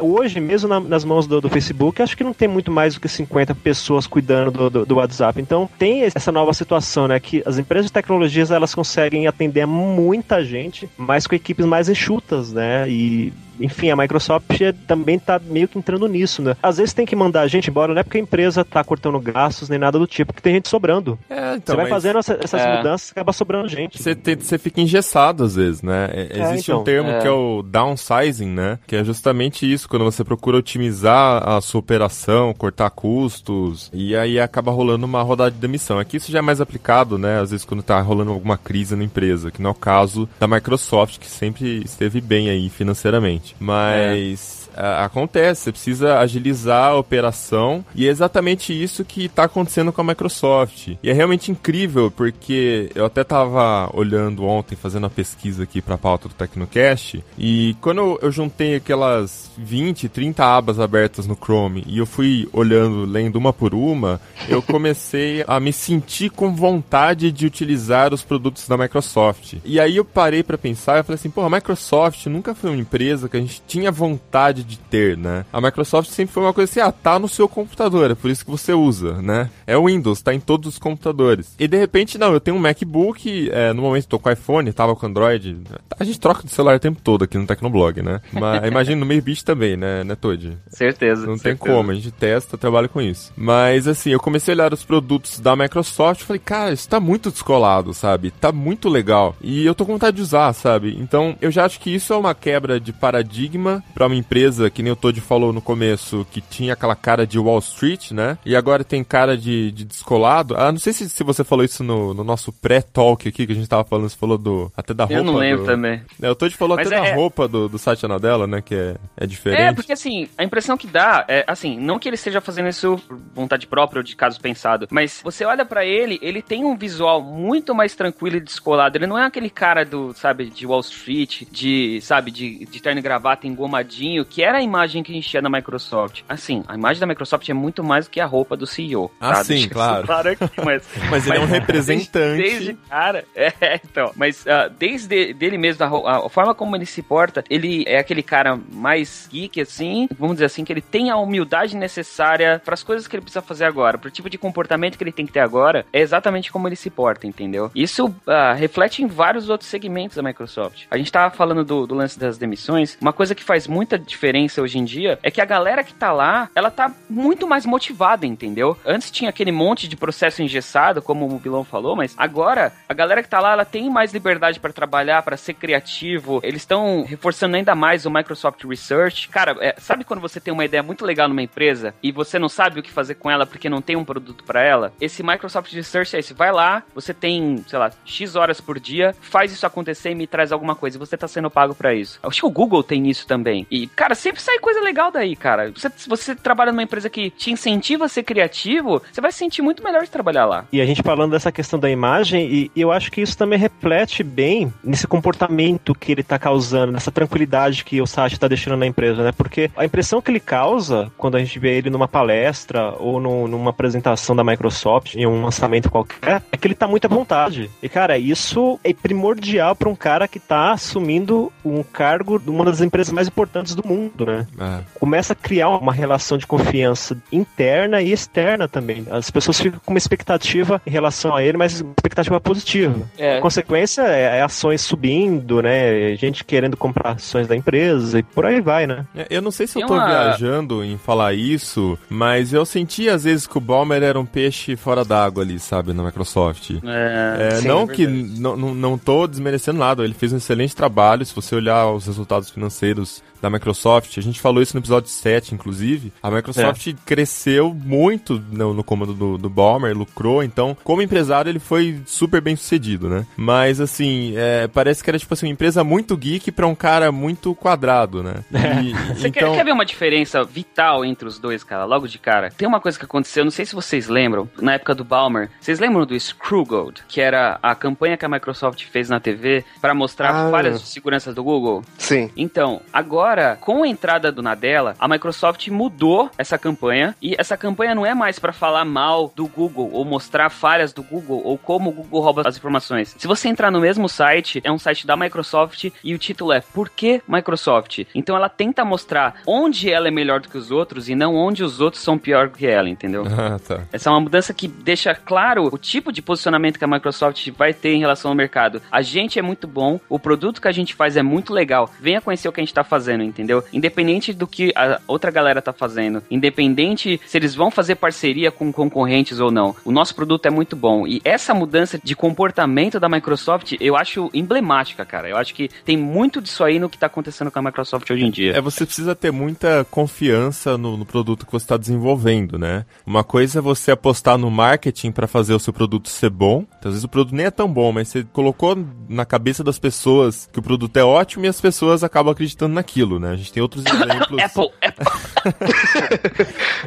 hoje, mesmo na- nas mãos do, do Facebook, acho que não tem muito mais do que 50 pessoas cuidando do, do- do WhatsApp. Então, tem essa nova situação, né? Que as empresas de tecnologias, elas conseguem atender a muita gente, mas com equipes mais enxutas, né? E... Enfim, a Microsoft também tá meio que entrando nisso, né? Às vezes tem que mandar a gente embora, não é porque a empresa tá cortando gastos nem nada do tipo, porque tem gente sobrando. É, Você então, vai mas fazendo essa- essas É. mudanças, acaba sobrando gente. Você, tem- você fica engessado às vezes, né? É, É, existe então, um termo é. que é o downsizing, né? Que é justamente isso, quando você procura otimizar a sua operação, cortar custos, e aí acaba rolando uma rodada de demissão. Aqui isso já é mais aplicado, né? Às vezes quando tá rolando alguma crise na empresa, que não é o caso da Microsoft, que sempre esteve bem aí financeiramente. Mas. Acontece, você precisa agilizar a operação e é exatamente isso que está acontecendo com a Microsoft. E é realmente incrível porque eu até estava olhando ontem, fazendo a pesquisa aqui para a pauta do Tecnocast, e quando eu, eu juntei aquelas 20, 30 abas abertas no Chrome e eu fui olhando, lendo uma por uma, eu comecei a me sentir com vontade de utilizar os produtos da Microsoft. E aí eu parei para pensar e falei assim, pô, a Microsoft nunca foi uma empresa que a gente tinha vontade de ter, né? A Microsoft sempre foi uma coisa assim, ah, tá no seu computador, é por isso que você usa, né? É o Windows, tá em todos os computadores. E de repente, não, eu tenho um MacBook, é, no momento tô com iPhone, tava com Android. A gente troca de celular o tempo todo aqui no Tecnoblog, né? Mas imagina no meio bicho também, né, né, Todd? Certeza. Não tem certeza. como, a gente testa, trabalha com isso. Mas assim, eu comecei a olhar os produtos da Microsoft e falei, cara, isso tá muito descolado, sabe? Tá muito legal. E eu tô com vontade de usar, sabe? Então, eu já acho que isso é uma quebra de paradigma para uma empresa empresa, que nem o Todd falou no começo, que tinha aquela cara de Wall Street, né? E agora tem cara de, de descolado. Ah, não sei se, se você falou isso no, no nosso pré-talk aqui, que a gente tava falando, você falou do. Até da roupa. Eu não lembro do... também. É, o Todd falou Mas até é- da roupa do, do Satya Nadella, né? Que é, é diferente. É, porque assim, a impressão que dá é, assim, não que ele esteja fazendo isso por vontade própria ou de caso pensado, mas você olha pra ele, ele tem um visual muito mais tranquilo e descolado. Ele não é aquele cara do, sabe, de Wall Street, de, sabe, de, de terno e gravata engomadinho, que era a imagem que a gente tinha da Microsoft. Assim, a imagem da Microsoft é muito mais do que a roupa do CEO. Ah, tá? sim, Deixa claro. claro aqui, mas, Mas ele é um representante. Desde, cara, é, então, mas ah, desde dele mesmo, a, a forma como ele se porta, ele é aquele cara mais geek, assim, vamos dizer assim, que ele tem a humildade necessária para as coisas que ele precisa fazer agora, pro tipo de comportamento que ele tem que ter agora, é exatamente como ele se porta, entendeu? Isso ah, reflete em vários outros segmentos da Microsoft. A gente tava falando do, do lance das demissões, uma coisa que faz muita diferença hoje em dia é que a galera que tá lá, ela tá muito mais motivada, entendeu? Antes tinha aquele monte de processo engessado, como o Bilão falou, mas agora a galera que tá lá, ela tem mais liberdade para trabalhar, para ser criativo. Eles estão reforçando ainda mais o Microsoft Research. Cara, é, sabe quando você tem uma ideia muito legal numa empresa e você não sabe o que fazer com ela porque não tem um produto para ela? Esse Microsoft Research é esse. Vai lá, você tem, sei lá, X horas por dia, faz isso acontecer e me traz alguma coisa. Você tá sendo pago para isso. Acho que o Google tem isso também. E, cara, sempre sai coisa legal daí, cara. Você, se você trabalha numa empresa que te incentiva a ser criativo, você vai se sentir muito melhor de trabalhar lá. E a gente falando dessa questão da imagem, e, e eu acho que isso também reflete bem nesse comportamento que ele tá causando, nessa tranquilidade que o Satya tá deixando na empresa, né? Porque a impressão que ele causa quando a gente vê ele numa palestra ou no- numa apresentação da Microsoft, em um lançamento qualquer, é que ele tá muito à vontade. E, cara, isso é primordial para um cara que tá assumindo um cargo de uma das empresas mais importantes do mundo, né? É. começa a criar uma relação de confiança interna e externa também. As pessoas ficam com uma expectativa em relação a ele, mas uma expectativa positiva. É. A consequência é, é ações subindo, né? Gente querendo comprar ações da empresa e por aí vai, né? É, Eu não sei se eu Tem tô uma- viajando em falar isso, mas eu senti às vezes que o Balmer era um peixe fora d'água ali, sabe, na Microsoft. É, É, Sim, não é que não, não tô desmerecendo nada, ele fez um excelente trabalho. Se você olhar os resultados financeiros da Microsoft, a gente falou isso no episódio 7, inclusive. A Microsoft cresceu muito no, no comando do, do Balmer, lucrou, então, como empresário, ele foi super bem sucedido, né? Mas assim, é, parece que era tipo assim, uma empresa muito geek pra um cara muito quadrado, né? E- Você quer, então, quer ver uma diferença vital entre os dois, cara? Logo de cara. Tem uma coisa que aconteceu, não sei se vocês lembram, na época do Balmer. Vocês lembram do Screwgold? Que era a campanha que a Microsoft fez na TV pra mostrar Ah. falhas de segurança do Google? Sim. Então, agora, com a entrada do Nadella, a Microsoft mudou essa campanha e essa campanha não é mais pra falar mal do Google ou mostrar falhas do Google ou como o Google rouba as informações. Se você entrar no mesmo site, é um site da Microsoft e o título é Por que Microsoft? Então ela tenta mostrar onde ela é melhor do que os outros e não onde os outros são pior que ela, entendeu? Ah, tá. Essa é uma mudança que deixa claro o tipo de posicionamento que a Microsoft vai ter em relação ao mercado. A gente é muito bom, o produto que a gente faz é muito legal. Venha conhecer o que a gente tá fazendo, entendeu? Independente do que a outra galera tá fazendo, independente se eles vão fazer parceria com concorrentes ou não. O nosso produto é muito bom. E essa mudança de comportamento da Microsoft, eu acho emblemática, cara. Eu acho que tem muito disso aí no que tá acontecendo com a Microsoft hoje em dia. É, você precisa ter muita confiança no, no produto que você está desenvolvendo, né? Uma coisa é você apostar no marketing para fazer o seu produto ser bom. Então, às vezes o produto nem é tão bom, mas você colocou na cabeça das pessoas que o produto é ótimo e as pessoas acabam acreditando naquilo, né? A gente tem outros exemplos. Apple, Apple.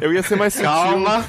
Eu ia ser mais sutil, Calma.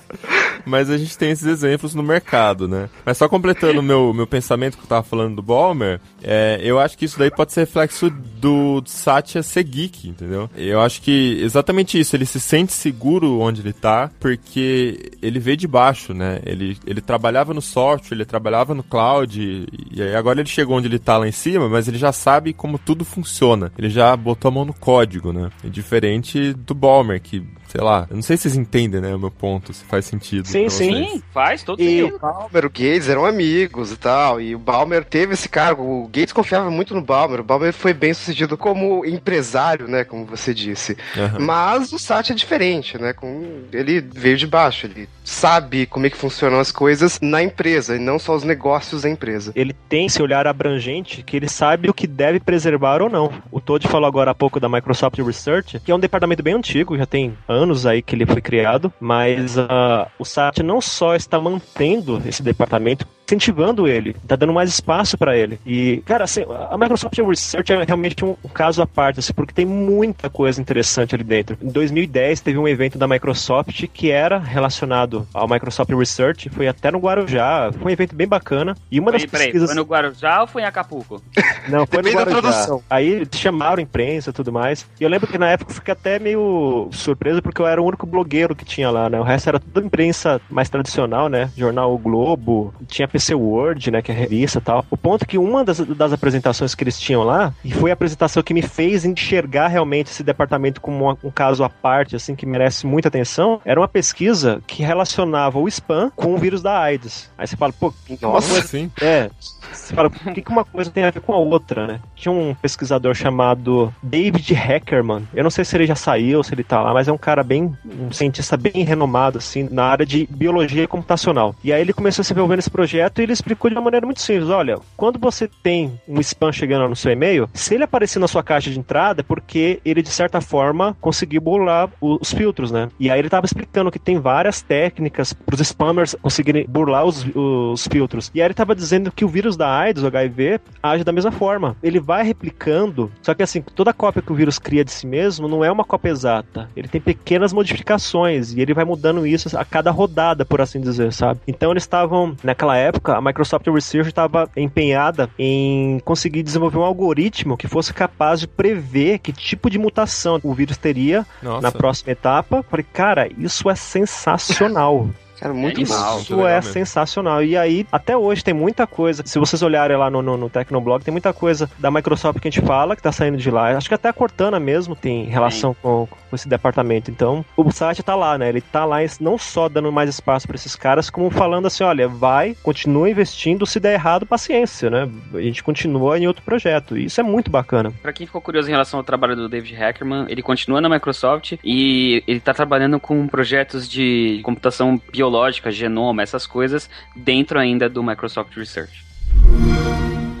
mas a gente tem esses exemplos no mercado, né? Mas só completando o meu, meu pensamento que eu tava falando do Balmer, é, eu acho que isso daí pode ser reflexo do Satya ser geek, entendeu? Eu acho que exatamente isso, ele se sente seguro onde ele tá, porque ele veio de baixo, né? Ele, ele trabalhava no software, ele trabalhava no cloud, e, e aí agora ele chegou onde ele tá lá em cima, mas ele já sabe como tudo funciona. Ele já botou a mão no código, né? É diferente do Balmer, que sei lá, eu não sei se vocês entendem, né, o meu ponto, se faz sentido. Sim, pra sim. faz todo E sentido. o Balmer, o Gates eram amigos e tal. E o Balmer teve esse cargo. O Gates confiava muito no Balmer. O Balmer foi bem sucedido como empresário, né? Como você disse. Aham. Mas o Satya é diferente, né? Com... Ele veio de baixo. Ele sabe como é que funcionam as coisas na empresa e não só os negócios da empresa. Ele tem esse olhar abrangente que ele sabe o que deve preservar ou não. O Todd falou agora há pouco da Microsoft Research, que é um departamento bem antigo, já tem anos aí que ele foi criado, mas ah, o Satya não só está mantendo esse departamento, incentivando ele, tá dando mais espaço para ele. E, cara, assim, a Microsoft Research é realmente um, um caso à parte, assim, porque tem muita coisa interessante ali dentro. Em 2010 teve um evento da Microsoft que era relacionado ao Microsoft Research, foi até no Guarujá, foi um evento bem bacana. E uma das Peraí, pesquisas... foi no Guarujá ou foi em Acapulco? Não, foi no Depende da Guarujá. tradução. Aí chamaram a imprensa e tudo mais. E eu lembro que na época eu fiquei até meio surpreso porque eu era o único blogueiro que tinha lá, né? O resto era tudo imprensa mais tradicional, né? Jornal O Globo, tinha PC Word, né? Que é revista e tal. O ponto é que uma das, das apresentações que eles tinham lá, e foi a apresentação que me fez enxergar realmente esse departamento como uma- um caso à parte, assim, que merece muita atenção, era uma pesquisa que relacionava o spam com o vírus da AIDS. Aí você fala, pô, que que Nossa. coisa Sim. é, você fala, o que, que uma coisa tem a ver com a outra, né? Tinha um pesquisador chamado David Hackerman. Eu não sei se ele já saiu, se ele tá lá, mas é um cara bem, um cientista bem renomado, assim, na área de biologia computacional. E aí ele começou a se envolver nesse projeto e ele explicou de uma maneira muito simples: olha, quando você tem um spam chegando no seu e-mail, se ele aparecer na sua caixa de entrada, é porque ele, de certa forma, conseguiu burlar os filtros, né? E aí ele tava explicando que tem várias técnicas para os spammers conseguirem burlar os, os filtros. E aí ele tava dizendo que o vírus da AIDS, o HIV, age da mesma forma. Ele vai replicando, só que assim, toda cópia que o vírus cria de si mesmo não é uma cópia exata. Ele tem pequenas modificações e ele vai mudando isso a cada rodada, por assim dizer, sabe? Então eles estavam, naquela época, a Microsoft Research estava empenhada em conseguir desenvolver um algoritmo que fosse capaz de prever que tipo de mutação o vírus teria Nossa. na próxima etapa. Falei, cara, isso é sensacional. Cara, muito Animal. mal. Muito Isso legal é mesmo. sensacional. E aí, até hoje, tem muita coisa. Se vocês olharem lá no, no, no Tecnoblog, tem muita coisa da Microsoft que a gente fala que tá saindo de lá. Acho que até a Cortana mesmo tem relação com, com esse departamento. Então, o site tá lá, né? Ele tá lá não só dando mais espaço para esses caras, como falando assim: olha, vai, continua investindo. Se der errado, paciência, né? A gente continua em outro projeto. E isso é muito bacana. Pra quem ficou curioso em relação ao trabalho do David Hackerman, ele continua na Microsoft e ele tá trabalhando com projetos de computação biológica, genoma, essas coisas, dentro ainda do Microsoft Research.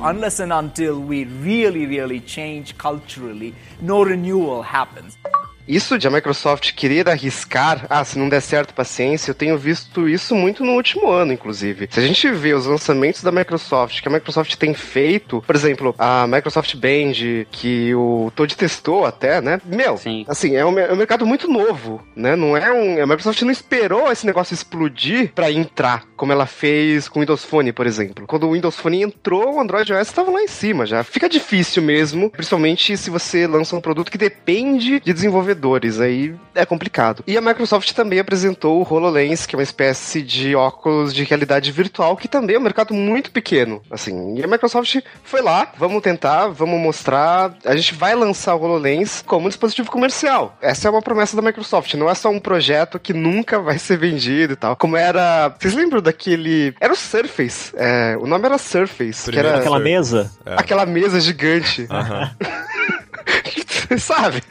Unless and until we really, really change culturally, no renewal happens. Isso de a Microsoft querer arriscar, ah, se não der certo, paciência, eu tenho visto isso muito no último ano, inclusive. Se a gente vê os lançamentos da Microsoft, que a Microsoft tem feito, por exemplo, a Microsoft Band, que o Todd testou até, né? Meu, Sim. assim, é um, é um mercado muito novo, né? Não é um. A Microsoft não esperou esse negócio explodir pra entrar, como ela fez com o Windows Phone, por exemplo. Quando o Windows Phone entrou, o Android OS estava lá em cima já. Fica difícil mesmo, principalmente se você lança um produto que depende de desenvolvedores. Aí é complicado. E a Microsoft também apresentou o HoloLens, que é uma espécie de óculos de realidade virtual, que também é um mercado muito pequeno. Assim, e a Microsoft foi lá, vamos tentar, vamos mostrar. A gente vai lançar o HoloLens como um dispositivo comercial. Essa é uma promessa da Microsoft, não é só um projeto que nunca vai ser vendido e tal. Como era. Vocês lembram daquele. Era o Surface. é, o nome era Surface, que era Aquela mesa. É. aquela mesa gigante. Aham. Sabe?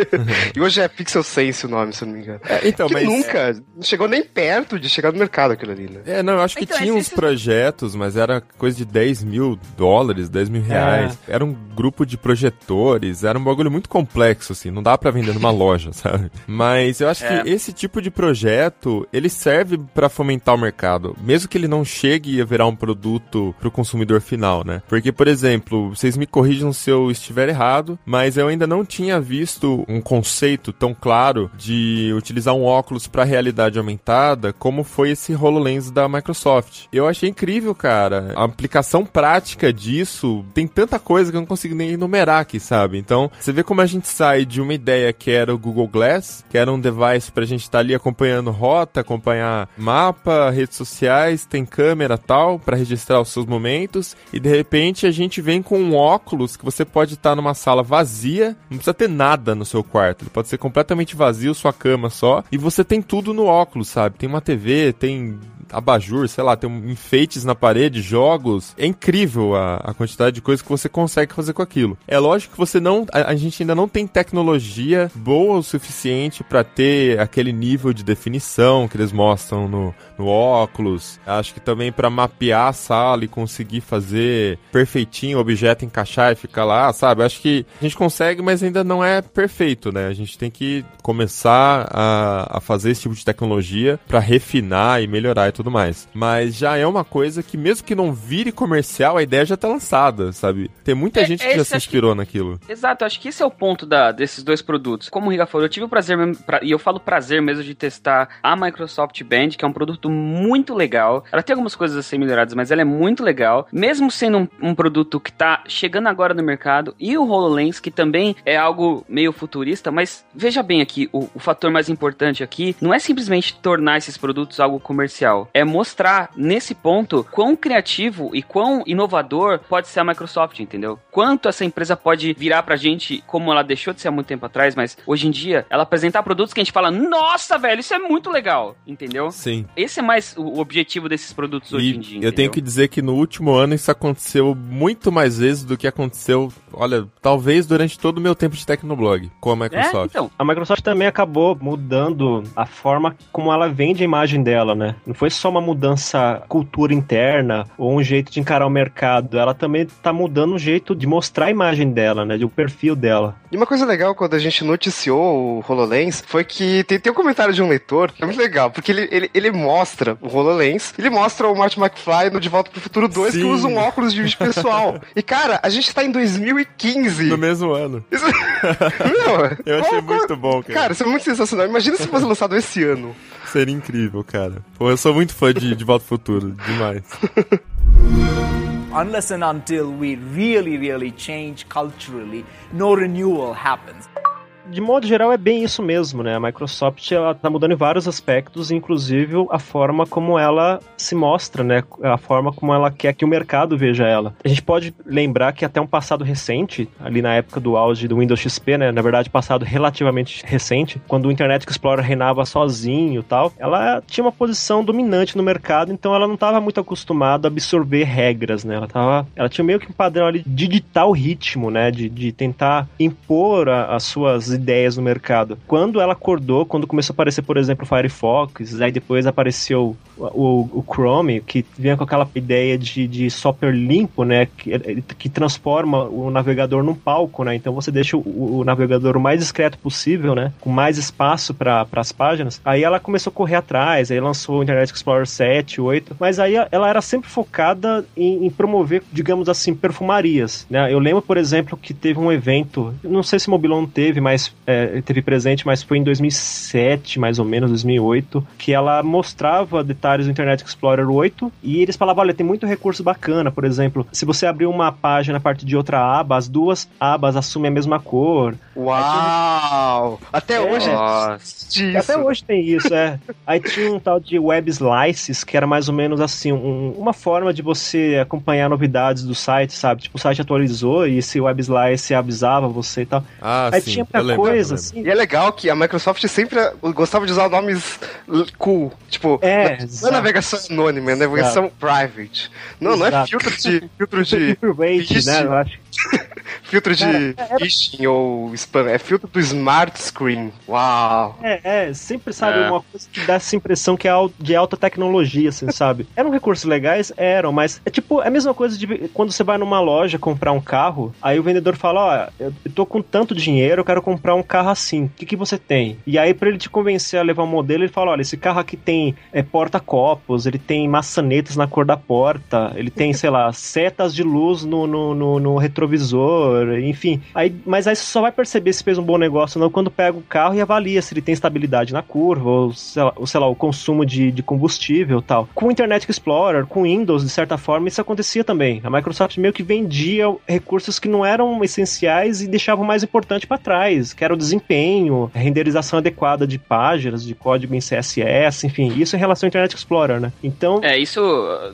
E hoje é Pixel Sense o nome, se eu não me engano. É, então, que mas. nunca não chegou nem perto de chegar no mercado aquilo ali, né? É, não, eu acho que Então, tinha uns projetos, mas era coisa de 10 mil dólares, 10 mil reais. Era um grupo de projetores, era um bagulho muito complexo, assim, não dá pra vender numa loja, sabe? Mas eu acho É. que esse tipo de projeto, ele serve pra fomentar o mercado, mesmo que ele não chegue a virar um produto pro consumidor final, né? Porque, por exemplo, vocês me corrijam se eu estiver errado, mas eu ainda não tinha visto um conceito tão claro de utilizar um óculos para realidade aumentada, como foi esse HoloLens da Microsoft. Eu achei incrível, cara. A aplicação prática disso tem tanta coisa que eu não consigo nem enumerar aqui, sabe? Então, você vê como a gente sai de uma ideia que era o Google Glass, que era um device pra gente estar ali acompanhando rota, acompanhar mapa, redes sociais, tem câmera tal, para registrar os seus momentos, e de repente a gente vem com um óculos que você pode estar numa sala vazia, não precisa ter nada no seu quarto. Ele pode ser completamente vazio, sua cama só, e você tem tudo no óculos, sabe? Tem uma TV, tem abajur, sei lá, tem enfeites na parede, jogos. É incrível a, a quantidade de coisas que você consegue fazer com aquilo. É lógico que você não. A, a gente ainda não tem tecnologia boa o suficiente para ter aquele nível de definição que eles mostram no, no óculos. Acho que também para mapear a sala e conseguir fazer perfeitinho o objeto encaixar e ficar lá, sabe? Acho que a gente consegue, mas ainda não é perfeito, né? A gente tem que começar a, a fazer esse tipo de tecnologia para refinar e melhorar e tudo mais. Mas já é uma coisa que, mesmo que não vire comercial, a ideia já tá lançada, sabe? Tem muita É, gente que já se acho que- inspirou naquilo. Exato, acho que esse é o ponto da, desses dois produtos. Como o Riga falou, eu tive o prazer mesmo, pra- e eu falo prazer mesmo de testar a Microsoft Band, que é um produto muito legal. Ela tem algumas coisas a ser melhoradas, mas ela é muito legal. Mesmo sendo um, um produto que tá chegando agora no mercado, e o HoloLens, que também é algo meio futurista, mas veja bem aqui, o, o fator mais importante aqui não é simplesmente tornar esses produtos algo comercial, é mostrar nesse ponto quão criativo e quão inovador pode ser a Microsoft, entendeu? Quanto essa empresa pode virar pra gente, como ela deixou de ser há muito tempo atrás, mas hoje em dia, ela apresentar produtos que a gente fala, nossa, velho, isso é muito legal, entendeu? Sim. Esse é mais o objetivo desses produtos hoje E em dia. eu tenho que dizer que no último ano isso aconteceu muito mais vezes do que aconteceu, olha, talvez durante todo o meu tempo de Tecnoblog com a É, Microsoft. então. A Microsoft também acabou mudando a forma como ela vende a imagem dela, né? Não foi só uma mudança cultura interna ou um jeito de encarar o mercado. Ela também tá mudando o jeito de mostrar a imagem dela, né? O perfil dela. E uma coisa legal quando a gente noticiou o HoloLens foi que tem, tem um comentário de um leitor que é muito legal, porque ele, ele, ele mostra o HoloLens, ele mostra o Martin McFly no De Volta pro Futuro 2 que Sim. usa um óculos de vídeo pessoal. e cara, a gente tá em 2015. No mesmo ano. Isso- Não, Eu achei muito bom, cara. Cara, isso é muito sensacional. Imagina se fosse lançado esse ano. Seria incrível, cara. Pô, eu sou muito fã de, de Volta ao Futuro, demais. Unless and until we really, really change culturally, no renewal happens. De modo geral, é bem isso mesmo, né? A Microsoft ela tá mudando em vários aspectos, inclusive a forma como ela se mostra, né? A forma como ela quer que o mercado veja ela. A gente pode lembrar que até um passado recente, ali na época do auge do Windows XP, né? Na verdade, passado relativamente recente, quando o Internet Explorer reinava sozinho tal, ela tinha uma posição dominante no mercado, então ela não estava muito acostumada a absorver regras, né? Ela, tava, ela tinha meio que um padrão ali de o ritmo, né? De, de tentar impor a- as suas ideias no mercado. Quando ela acordou, quando começou a aparecer, por exemplo, o Firefox, aí depois apareceu o, o- Chrome, que vinha com aquela ideia de, de software limpo, né? Que, que transforma o navegador num palco, né? Então você deixa o, o navegador o mais discreto possível, né? Com mais espaço para as páginas. Aí ela começou a correr atrás, aí lançou o Internet Explorer 7, 8, mas aí ela era sempre focada em, em promover, digamos assim, perfumarias, né? Eu lembro, por exemplo, que teve um evento, não sei se Mobilon teve, mas é, teve presente, mas foi em 2007, mais ou menos, 2008, que ela mostrava detalhes do Internet Explorer 8 e eles falavam, olha, tem muito recurso bacana, por exemplo, se você abrir uma página a partir de outra aba, as duas abas assumem a mesma cor. Uau! Até É. hoje. Até hoje tem isso, é. Aí tinha um tal de web slices, que era mais ou menos assim, um- uma forma de você acompanhar novidades do site, sabe? Tipo, o site atualizou e esse web slice avisava você e tal. Ah, Aí sim. tinha eu coisa, assim. E é legal que a Microsoft sempre gostava de usar nomes cool. Tipo, É, não é exato. navegação anônima, é navegação private. Não, não é Exato. filtro de. filtro de. Isso. né? Eu acho. filtro de Cara, phishing ou spam. É filtro do smart screen. Uau! É, é, sempre sabe É. uma coisa que dá essa impressão que é de alta tecnologia, assim, sabe? Eram recursos legais? Eram, mas é tipo, é a mesma coisa de quando você vai numa loja comprar um carro, aí o vendedor fala, ó, eu eu tô com tanto dinheiro, eu quero comprar um carro assim, o que, que você tem? E aí, pra ele te convencer a levar um modelo, ele fala, olha, esse carro aqui tem é, porta-copos, ele tem maçanetas na cor da porta, ele tem, sei lá, setas de luz no, no, no, no retrovisor, enfim. Aí, mas aí você só vai perceber se fez um bom negócio ou não quando pega o carro e avalia se ele tem estabilidade na curva, ou sei lá, ou, sei lá, o consumo de, de combustível tal. Com o Internet Explorer, com Windows, de certa forma, isso acontecia também. A Microsoft meio que vendia recursos que não eram essenciais e deixava o mais importante para trás, que era o desempenho, a renderização adequada de páginas, de código em CSS, enfim, isso em relação ao Internet Explorer, né? Então, É, isso,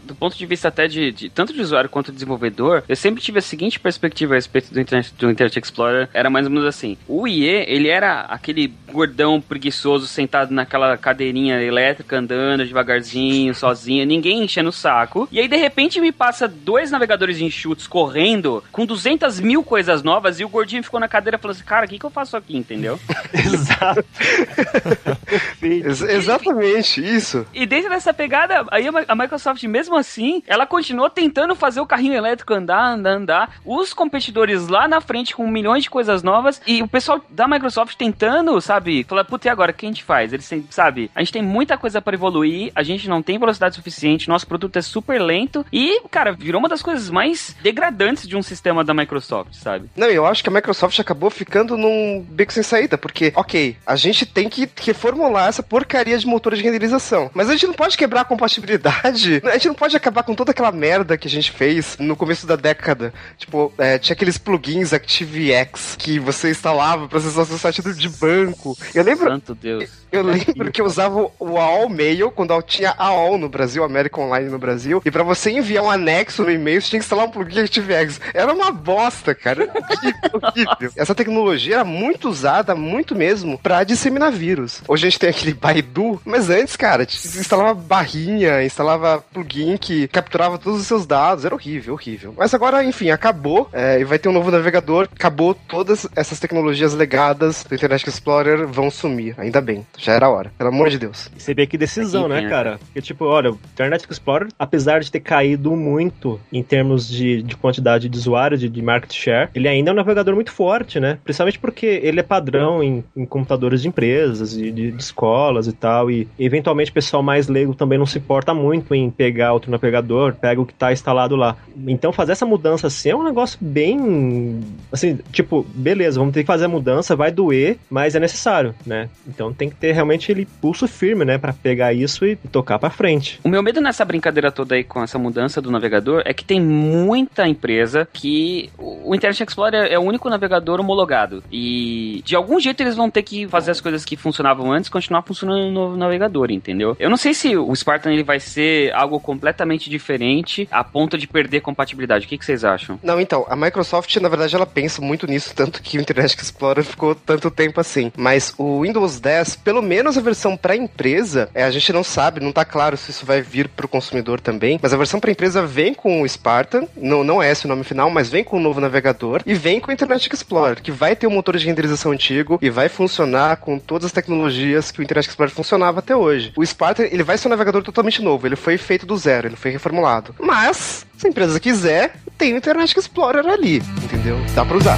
do ponto de vista até de, de- tanto de usuário quanto de desenvolvedor, eu sempre tive a seguinte perspectiva a respeito do Internet, do Internet Explorer era mais ou menos assim. O IE, ele era aquele gordão preguiçoso sentado naquela cadeirinha elétrica, andando devagarzinho, sozinho, ninguém enchendo o saco. E aí, de repente, me passa dois navegadores enxutos correndo com 200 mil coisas novas e o gordinho ficou na cadeira falando assim, cara, o que, que eu faço aqui, entendeu? Exato. Ex- exatamente, isso. E dentro dessa pegada, aí a Microsoft, mesmo assim, ela continuou tentando fazer o carrinho elétrico andar, andar, andar. Os competidores lá na frente com milhões de coisas novas e o pessoal da Microsoft tentando, sabe, falar, puta, e agora, o que a gente faz? Eles têm, sabe, a gente tem muita coisa para evoluir, a gente não tem velocidade suficiente, nosso produto é super lento e, cara, virou uma das coisas mais degradantes de um sistema da Microsoft, sabe? Não, eu acho que a Microsoft acabou ficando num beco sem saída, porque, ok, a gente tem que reformular essa porcaria de motor de renderização, mas a gente não pode quebrar a compatibilidade, a gente não pode acabar com toda aquela merda que a gente fez no começo da década. Tipo, é, tinha aqueles plugins ActiveX que você instalava pra acessar seu site do- de banco. Eu lembro, Santo Deus. eu lembro que eu usava o AOL Mail quando tinha AOL no Brasil, América Online no Brasil, e pra você enviar um anexo no e-mail, você tinha que instalar um plugin ActiveX. Era uma bosta, cara. Horrível, horrível. Essa tecnologia era muito usada, muito mesmo, pra disseminar vírus. Hoje a gente tem aquele Baidu, mas antes, cara, você instalava barrinha, instalava plugin que capturava todos os seus dados. Era horrível, horrível. Mas agora, enfim, acabou, é, e vai ter um novo navegador, acabou todas essas tecnologias legadas do Internet Explorer vão sumir. Ainda bem, já era a hora. Pelo amor de Deus. Você vê que decisão, né, cara? Porque, tipo, olha, o Internet Explorer, apesar de ter caído muito em termos de, de quantidade de usuários, de, de market share, ele ainda é um navegador muito forte, né? Principalmente porque ele é padrão em, em computadores de empresas, e de, de escolas e tal, e eventualmente o pessoal mais leigo também não se importa muito em pegar outro navegador, pega o que tá instalado lá. Então fazer essa mudança assim é um negócio bem. Assim, tipo, beleza, vamos ter que fazer a mudança, vai doer, mas é necessário, né? Então tem que ter realmente ele pulso firme, né, Pra pegar isso e tocar pra frente. O meu medo nessa brincadeira toda aí com essa mudança do navegador é que tem muita empresa que o Internet Explorer é o único navegador homologado. E de algum jeito eles vão ter que fazer as coisas que funcionavam antes continuar funcionando no navegador, entendeu? Eu não sei se o Spartan ele vai ser algo completamente diferente a ponto de perder compatibilidade. O que, que vocês acham? Não, então, a Microsoft, na verdade, ela pensa muito nisso, tanto que o Internet Explorer ficou tanto tempo assim. Mas o Windows 10, pelo menos a versão para empresa, é, a gente não sabe, não tá claro se isso vai vir pro consumidor também, mas a versão para empresa vem com o Spartan, não, não é esse o nome final, mas vem com o novo navegador e vem com o Internet Explorer, que vai ter um motor de renderização antigo e vai funcionar com todas as tecnologias que o Internet Explorer funcionava até hoje. O Spartan, ele vai ser um navegador totalmente novo, ele foi feito do zero, ele foi reformulado. Mas, se a empresa quiser, tem o Internet Explorer ali, entendeu? Dá pra usar.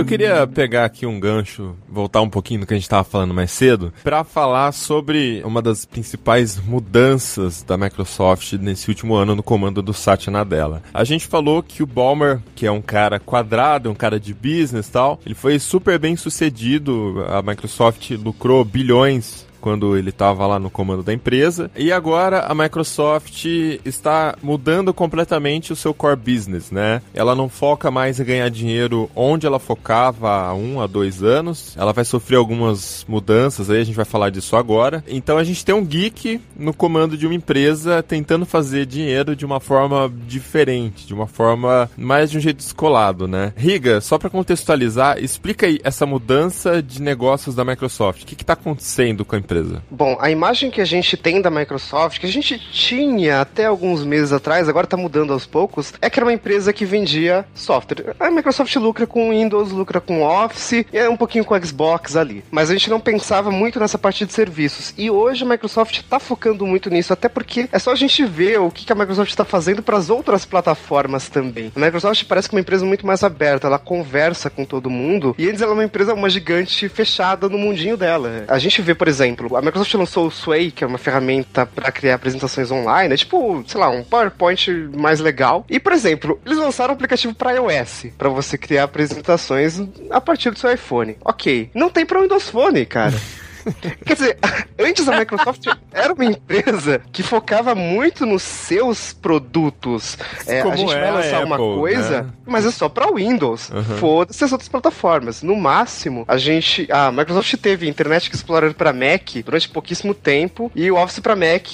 Eu queria pegar aqui um gancho, voltar um pouquinho do que a gente estava falando mais cedo, para falar sobre uma das principais mudanças da Microsoft nesse último ano no comando do Satya Nadella. A gente falou que o Ballmer, que é um cara quadrado, um cara de business e tal, ele foi super bem sucedido, a Microsoft lucrou bilhões quando ele estava lá no comando da empresa. E agora a Microsoft está mudando completamente o seu core business, né? Ela não foca mais em ganhar dinheiro onde ela focava há um a dois anos. Ela vai sofrer algumas mudanças aí, a gente vai falar disso agora. Então a gente tem um geek no comando de uma empresa tentando fazer dinheiro de uma forma diferente, de uma forma mais de um jeito descolado, né? Riga, só para contextualizar, explica aí essa mudança de negócios da Microsoft. O que está acontecendo com a empresa? Bom, a imagem que a gente tem da Microsoft, que a gente tinha até alguns meses atrás, agora tá mudando aos poucos, é que era uma empresa que vendia software. A Microsoft lucra com Windows, lucra com Office e é um pouquinho com Xbox ali. Mas a gente não pensava muito nessa parte de serviços. E hoje a Microsoft tá focando muito nisso, até porque é só a gente ver o que que a Microsoft está fazendo para as outras plataformas também. A Microsoft parece que é uma empresa muito mais aberta, ela conversa com todo mundo. E antes ela é uma empresa, uma gigante fechada no mundinho dela. A gente vê, por exemplo, a Microsoft lançou o Sway, que é uma ferramenta para criar apresentações online, é tipo, sei lá, um PowerPoint mais legal. E, por exemplo, eles lançaram um aplicativo para iOS, para você criar apresentações a partir do seu iPhone. Ok, não tem para Windows Phone, cara. Quer dizer, antes a Microsoft era uma empresa que focava muito nos seus produtos. É, a gente vai é lançar uma Apple, coisa, né? mas é só pra Windows. Uhum. Foda-se as outras plataformas. No máximo, a gente. A Microsoft teve Internet Explorer pra Mac durante pouquíssimo tempo e o Office pra Mac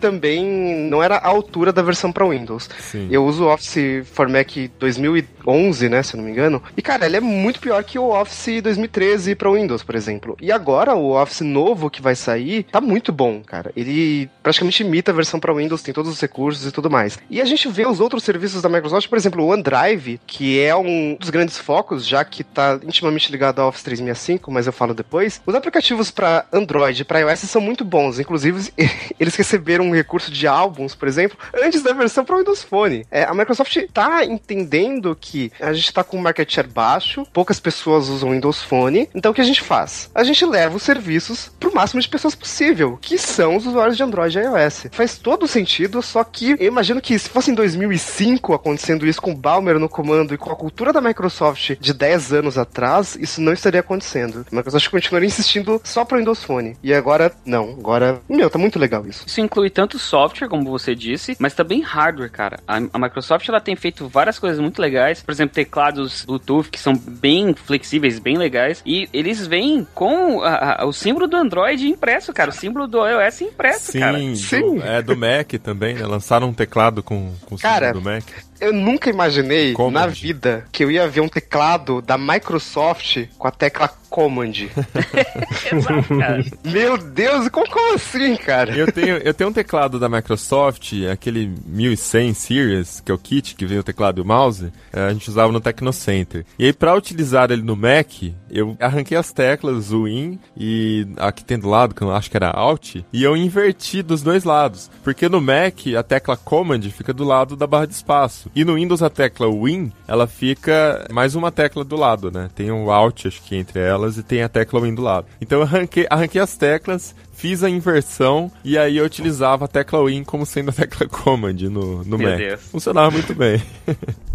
também não era a altura da versão pra Windows. Sim. Eu uso o Office for Mac 2011, né, se eu não me engano. E cara, ele é muito pior que o Office 2013 para Windows, por exemplo. E agora o Office novo que vai sair tá muito bom, cara. Ele praticamente imita a versão para Windows, tem todos os recursos e tudo mais. E a gente vê os outros serviços da Microsoft, por exemplo, o OneDrive, que é um dos grandes focos, já que tá intimamente ligado ao Office 365, mas eu falo depois. Os aplicativos para Android e para iOS são muito bons, inclusive eles receberam um recurso de álbuns, por exemplo, antes da versão para Windows Phone. É, a Microsoft tá entendendo que a gente tá com um market share baixo, poucas pessoas usam Windows Phone, então o que a gente faz? A gente leva os serviços pro máximo de pessoas possível, que são os usuários de Android e iOS. Faz todo sentido, só que eu imagino que se fosse em 2005 acontecendo isso com o Balmer no comando e com a cultura da Microsoft de 10 anos atrás, isso não estaria acontecendo. A Microsoft continuaria insistindo só pro Windows Phone. E agora, não. Agora, meu, tá muito legal isso. Isso inclui tanto software, como você disse, mas também hardware, cara. A, a Microsoft ela tem feito várias coisas muito legais, por exemplo, teclados Bluetooth que são bem flexíveis, bem legais, e eles vêm com a- a- o símbolo do Android impresso, cara, o símbolo do iOS impresso, Sim, cara. do- Sim. é do Mac também, né? Lançaram um teclado com, com o Cara, símbolo do Mac. Eu nunca imaginei Command. na vida que eu ia ver um teclado da Microsoft com a tecla Command. Exato. Meu Deus, como, como assim, cara? Eu tenho, eu tenho um teclado da Microsoft, aquele 1100 Series, que é o kit que vem o teclado e o mouse, eh, a gente usava no Tecnocenter. E aí, pra utilizar ele no Mac, eu arranquei as teclas, o IN e a que tem do lado, que eu acho que era Alt, e eu inverti dos dois lados. Porque no Mac, a tecla Command fica do lado da barra de espaço. E no Windows, a tecla Win, ela fica mais uma tecla do lado, né? Tem o Alt, acho que entre elas, e tem a tecla Win do lado. Então eu arranquei, arranquei as teclas, fiz a inversão e aí eu utilizava a tecla Win como sendo a tecla Command no, no Meu Mac. Deus. Funcionava muito bem.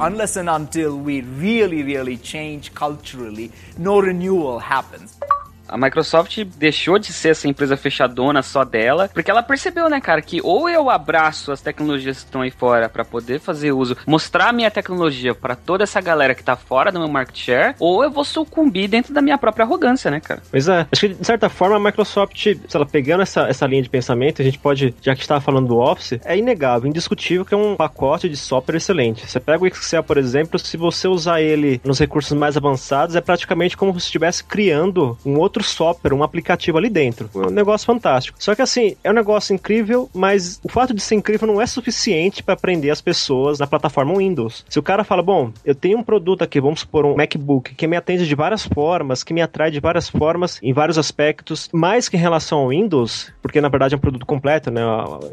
Unless and until we really, really change culturally, no renewal happens. A Microsoft deixou de ser essa empresa fechadona só dela, porque ela percebeu, né, cara, que ou eu abraço as tecnologias que estão aí fora pra poder fazer uso, mostrar a minha tecnologia pra toda essa galera que tá fora do meu market share, ou eu vou sucumbir dentro da minha própria arrogância, né, cara? Pois é, acho que de certa forma a Microsoft, se ela pegando essa, essa linha de pensamento, a gente pode, já que estava falando do Office, é inegável, indiscutível que é um pacote de software excelente. Você pega o Excel, por exemplo, se você usar ele nos recursos mais avançados, é praticamente como se estivesse criando um outro software, um aplicativo ali dentro. É um negócio fantástico. Só que assim, é um negócio incrível, mas o fato de ser incrível não é suficiente para prender as pessoas na plataforma Windows. Se o cara fala, bom, eu tenho um produto aqui, vamos supor um MacBook, que me atende de várias formas, que me atrai de várias formas, em vários aspectos, mais que em relação ao Windows, porque na verdade é um produto completo, né?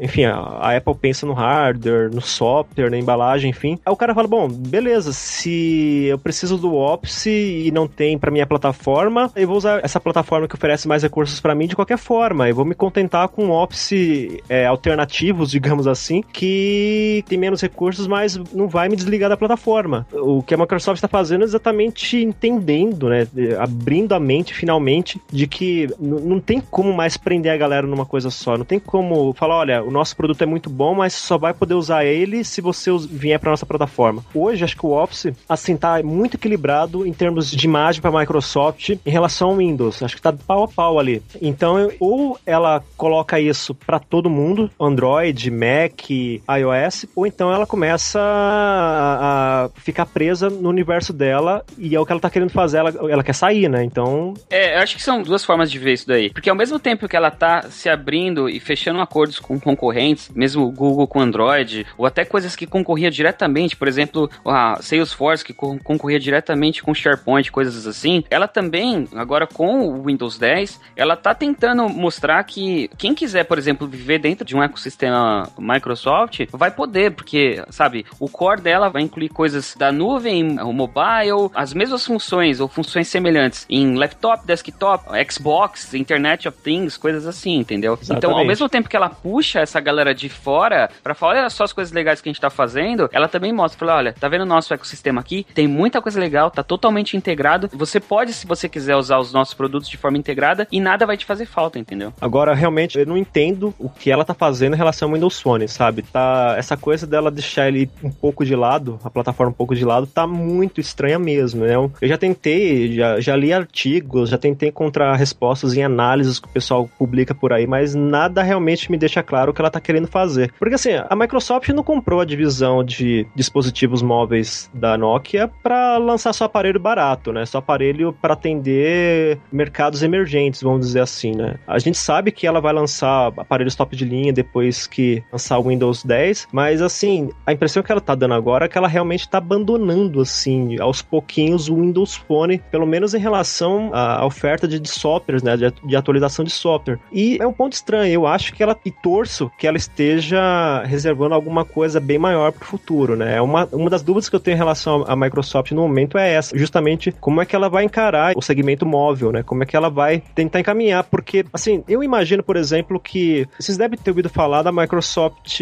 Enfim, a a Apple pensa no hardware, no software, na embalagem, enfim. Aí o cara fala, bom, beleza, se eu preciso do Office e não tem para minha plataforma, eu vou usar essa plataforma que oferece mais recursos para mim de qualquer forma. Eu vou me contentar com Office é, alternativos, digamos assim, que tem menos recursos, mas não vai me desligar da plataforma. O que a Microsoft está fazendo é exatamente entendendo, né, abrindo a mente finalmente de que não tem como mais prender a galera numa coisa só. Não tem como falar, olha, o nosso produto é muito bom, mas só vai poder usar ele se você vier para nossa plataforma. Hoje, acho que o Office, assim, tá muito equilibrado em termos de imagem para Microsoft em relação ao Windows. Acho que tá pau a pau ali. Então, eu- ou ela coloca isso para todo mundo, Android, Mac, iOS, ou então ela começa a, a ficar presa no universo dela e é o que ela tá querendo fazer, ela, ela quer sair, né? Então, É, eu acho que são duas formas de ver isso daí. Porque ao mesmo tempo que ela tá se abrindo e fechando acordos com concorrentes, mesmo Google com Android, ou até coisas que concorriam diretamente, por exemplo, a Salesforce que con- concorria diretamente com SharePoint, coisas assim, ela também, agora com o Windows 10, ela tá tentando mostrar que quem quiser, por exemplo, viver dentro de um ecossistema Microsoft, vai poder, porque, sabe, o core dela vai incluir coisas da nuvem, o mobile, as mesmas funções ou funções semelhantes em laptop, desktop, Xbox, Internet of Things, coisas assim, entendeu? Então, ao Exatamente. mesmo tempo que ela puxa essa galera de fora pra falar, olha só as coisas legais que a gente tá fazendo, ela também mostra, fala, olha, tá vendo o nosso ecossistema aqui? Tem muita coisa legal, tá totalmente integrado. Você pode, se você quiser usar os nossos produtos de forma integrada e nada vai te fazer falta, entendeu? Agora, realmente, eu não entendo o que ela tá fazendo em relação ao Windows Phone, sabe? Tá, essa coisa dela deixar ele um pouco de lado, a plataforma um pouco de lado, tá muito estranha mesmo, né? Eu já tentei, já, já li artigos, já tentei encontrar respostas em análises que o pessoal publica por aí, mas nada realmente me deixa claro o que ela tá querendo fazer. Porque assim, a Microsoft não comprou a divisão de dispositivos móveis da Nokia para lançar só aparelho barato, né? Só aparelho para atender mercados emergentes, vamos dizer assim, né? A gente sabe que ela vai lançar aparelhos top de linha depois que lançar o Windows 10, mas assim, a impressão que ela tá dando agora é que ela realmente tá abandonando assim, aos pouquinhos o Windows Phone, pelo menos em relação à oferta de, softwares, né, de, de atualização de software. E é um ponto estranho, eu acho que ela e torço que ela esteja reservando alguma coisa bem maior para o futuro, né? É uma, uma das dúvidas que eu tenho em relação à Microsoft no momento é essa, justamente como é que ela vai encarar o segmento móvel, né? Como é que ela vai tentar encaminhar, porque, assim, eu imagino, por exemplo, que vocês devem ter ouvido falar da Microsoft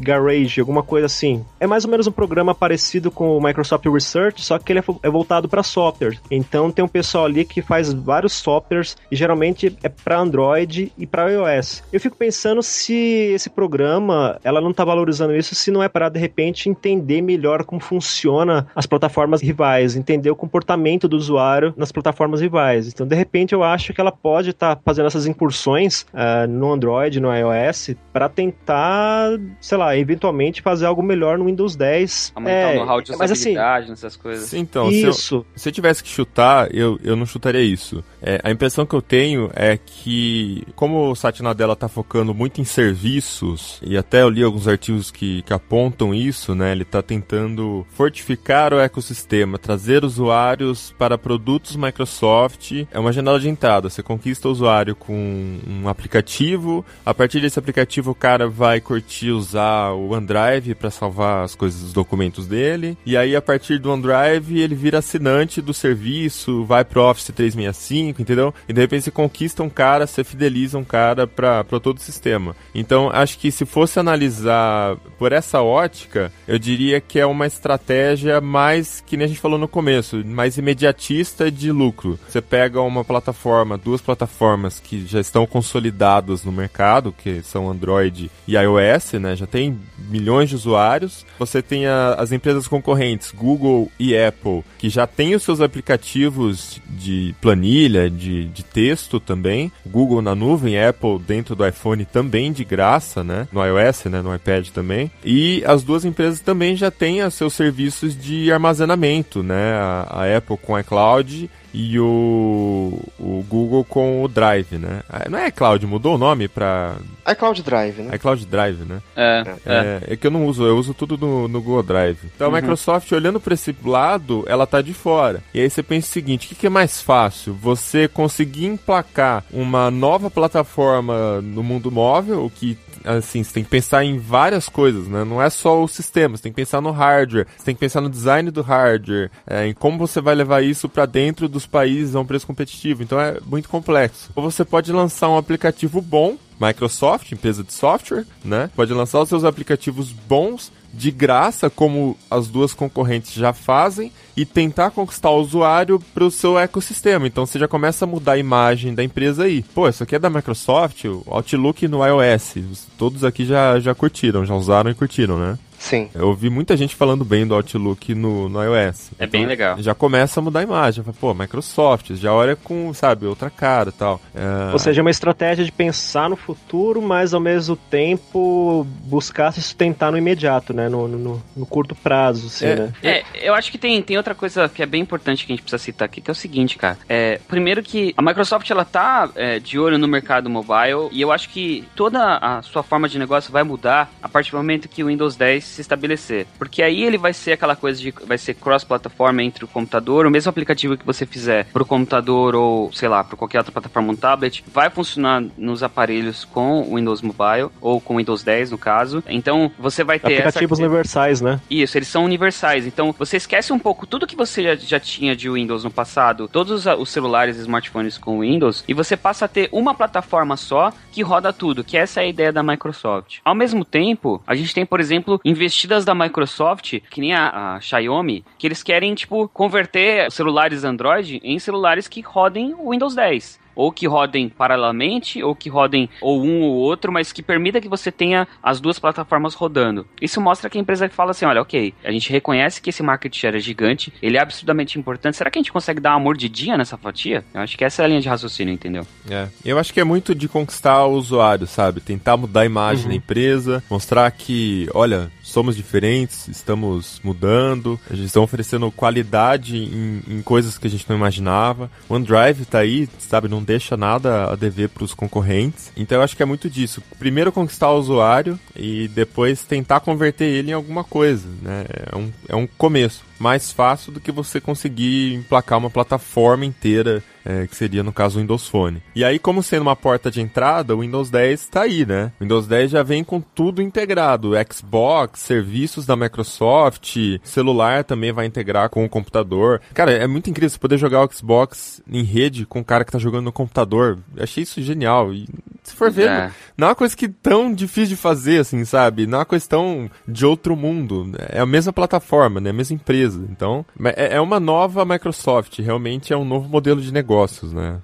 Garage, alguma coisa assim. É mais ou menos um programa parecido com o Microsoft Research, só que ele é voltado para software. Então tem um pessoal ali que faz vários softwares e geralmente é para Android e para iOS. Eu fico pensando se esse programa ela não está valorizando isso, se não é para de repente entender melhor como funciona as plataformas rivais, entender o comportamento do usuário nas plataformas rivais. Então, de repente, eu acho que ela pode estar tá fazendo essas incursões uh, no Android, no iOS, para tentar, sei lá, eventualmente fazer algo melhor no Windows 10. Aumentar é, o know-how de mas, assim, nessas coisas. Então, isso. Se eu, se eu tivesse que chutar, eu, eu não chutaria isso. É, a impressão que eu tenho é que, como o site Nadella está focando muito em serviços, e até eu li alguns artigos que, que apontam isso, né? Ele está tentando fortificar o ecossistema, trazer usuários para produtos Microsoft. É uma janela de entrada. Você conquista o usuário com um aplicativo. A partir desse aplicativo, o cara vai curtir usar o OneDrive para salvar as coisas, os documentos dele. E aí, a partir do OneDrive, ele vira assinante do serviço, vai pro Office 365, entendeu? E de repente você conquista um cara, você fideliza um cara para todo o sistema. Então, acho que se fosse analisar por essa ótica, eu diria que é uma estratégia mais, que nem a gente falou no começo, mais imediatista de lucro. Você pega uma plataforma, duas plataformas que já estão consolidadas no mercado, que são Android e iOS, né? Já tem milhões de usuários. Você tem a, as empresas concorrentes, Google e Apple, que já têm os seus aplicativos de planilha, de, de texto também. Google na nuvem, Apple dentro do iPhone também de graça, né? No iOS, né? No iPad também. E as duas empresas também já têm seus serviços de armazenamento, né? A, a Apple com iCloud e o, o Google com o Drive, né? Ah, não é iCloud, mudou o nome pra... iCloud Drive, né? iCloud Drive, né? É, é. É, é que eu não uso, eu uso tudo no, no Google Drive. Então uhum. a Microsoft, olhando para esse lado, ela tá de fora. E aí você pensa o seguinte, o que, que é mais fácil? Você conseguir emplacar uma nova plataforma no mundo móvel, que assim, você tem que pensar em várias coisas, né? Não é só o sistema, você tem que pensar no hardware, você tem que pensar no design do hardware, é, em como você vai levar isso para dentro dos países a um preço competitivo. Então é muito complexo. Ou você pode lançar um aplicativo bom, Microsoft, empresa de software, né? Pode lançar os seus aplicativos bons de graça, como as duas concorrentes já fazem, e tentar conquistar o usuário para o seu ecossistema. Então você já começa a mudar a imagem da empresa aí. Pô, isso aqui é da Microsoft, o Outlook no iOS. Todos aqui já, já curtiram, já usaram e curtiram, né? Sim. Eu ouvi muita gente falando bem do Outlook no, no iOS. É então, bem legal. Já começa a mudar a imagem. Pô, Microsoft, já olha com, sabe, outra cara e tal. É... Ou seja, é uma estratégia de pensar no futuro, mas ao mesmo tempo buscar se sustentar no imediato, né? No, no, no curto prazo, assim, é, né? É, eu acho que tem, tem outra coisa que é bem importante que a gente precisa citar aqui, que é o seguinte, cara. É, primeiro que a Microsoft, ela tá é, de olho no mercado mobile e eu acho que toda a sua forma de negócio vai mudar a partir do momento que o Windows 10 se estabelecer. Porque aí ele vai ser aquela coisa de vai ser cross-plataforma entre o computador, o mesmo aplicativo que você fizer pro computador ou, sei lá, para qualquer outra plataforma, um tablet, vai funcionar nos aparelhos com o Windows Mobile ou com o Windows 10 no caso. Então, você vai ter aplicativos essa... universais, né? Isso, eles são universais. Então, você esquece um pouco tudo que você já, já tinha de Windows no passado, todos os celulares e smartphones com Windows, e você passa a ter uma plataforma só que roda tudo, que essa é a ideia da Microsoft. Ao mesmo tempo, a gente tem, por exemplo, investimento investidas da Microsoft, que nem a, a Xiaomi, que eles querem, tipo, converter celulares Android em celulares que rodem o Windows 10 ou que rodem paralelamente, ou que rodem ou um ou outro, mas que permita que você tenha as duas plataformas rodando. Isso mostra que a empresa fala assim, olha, ok, a gente reconhece que esse market share é gigante, ele é absurdamente importante, será que a gente consegue dar uma mordidinha nessa fatia? Eu acho que essa é a linha de raciocínio, entendeu? É, eu acho que é muito de conquistar o usuário, sabe? Tentar mudar a imagem uhum. da empresa, mostrar que, olha, somos diferentes, estamos mudando, a gente está oferecendo qualidade em, em, coisas que a gente não imaginava. O OneDrive tá aí, sabe, não deixa nada a dever para os concorrentes. Então eu acho que é muito disso. Primeiro conquistar o usuário e depois tentar converter ele em alguma coisa, né? É um, é um começo mais fácil do que você conseguir emplacar uma plataforma inteira é, que seria no caso o Windows Phone. E aí, como sendo uma porta de entrada, o Windows 10 está aí, né? O Windows 10 já vem com tudo integrado: Xbox, serviços da Microsoft, celular também vai integrar com o computador. Cara, é muito incrível você poder jogar o Xbox em rede com o cara que está jogando no computador. Eu achei isso genial. E se for ver, é. não é uma coisa que tão difícil de fazer, assim, sabe? Não é uma questão de outro mundo. É a mesma plataforma, né? A mesma empresa. Então, é, é uma nova Microsoft. Realmente é um novo modelo de negócio negócios, né?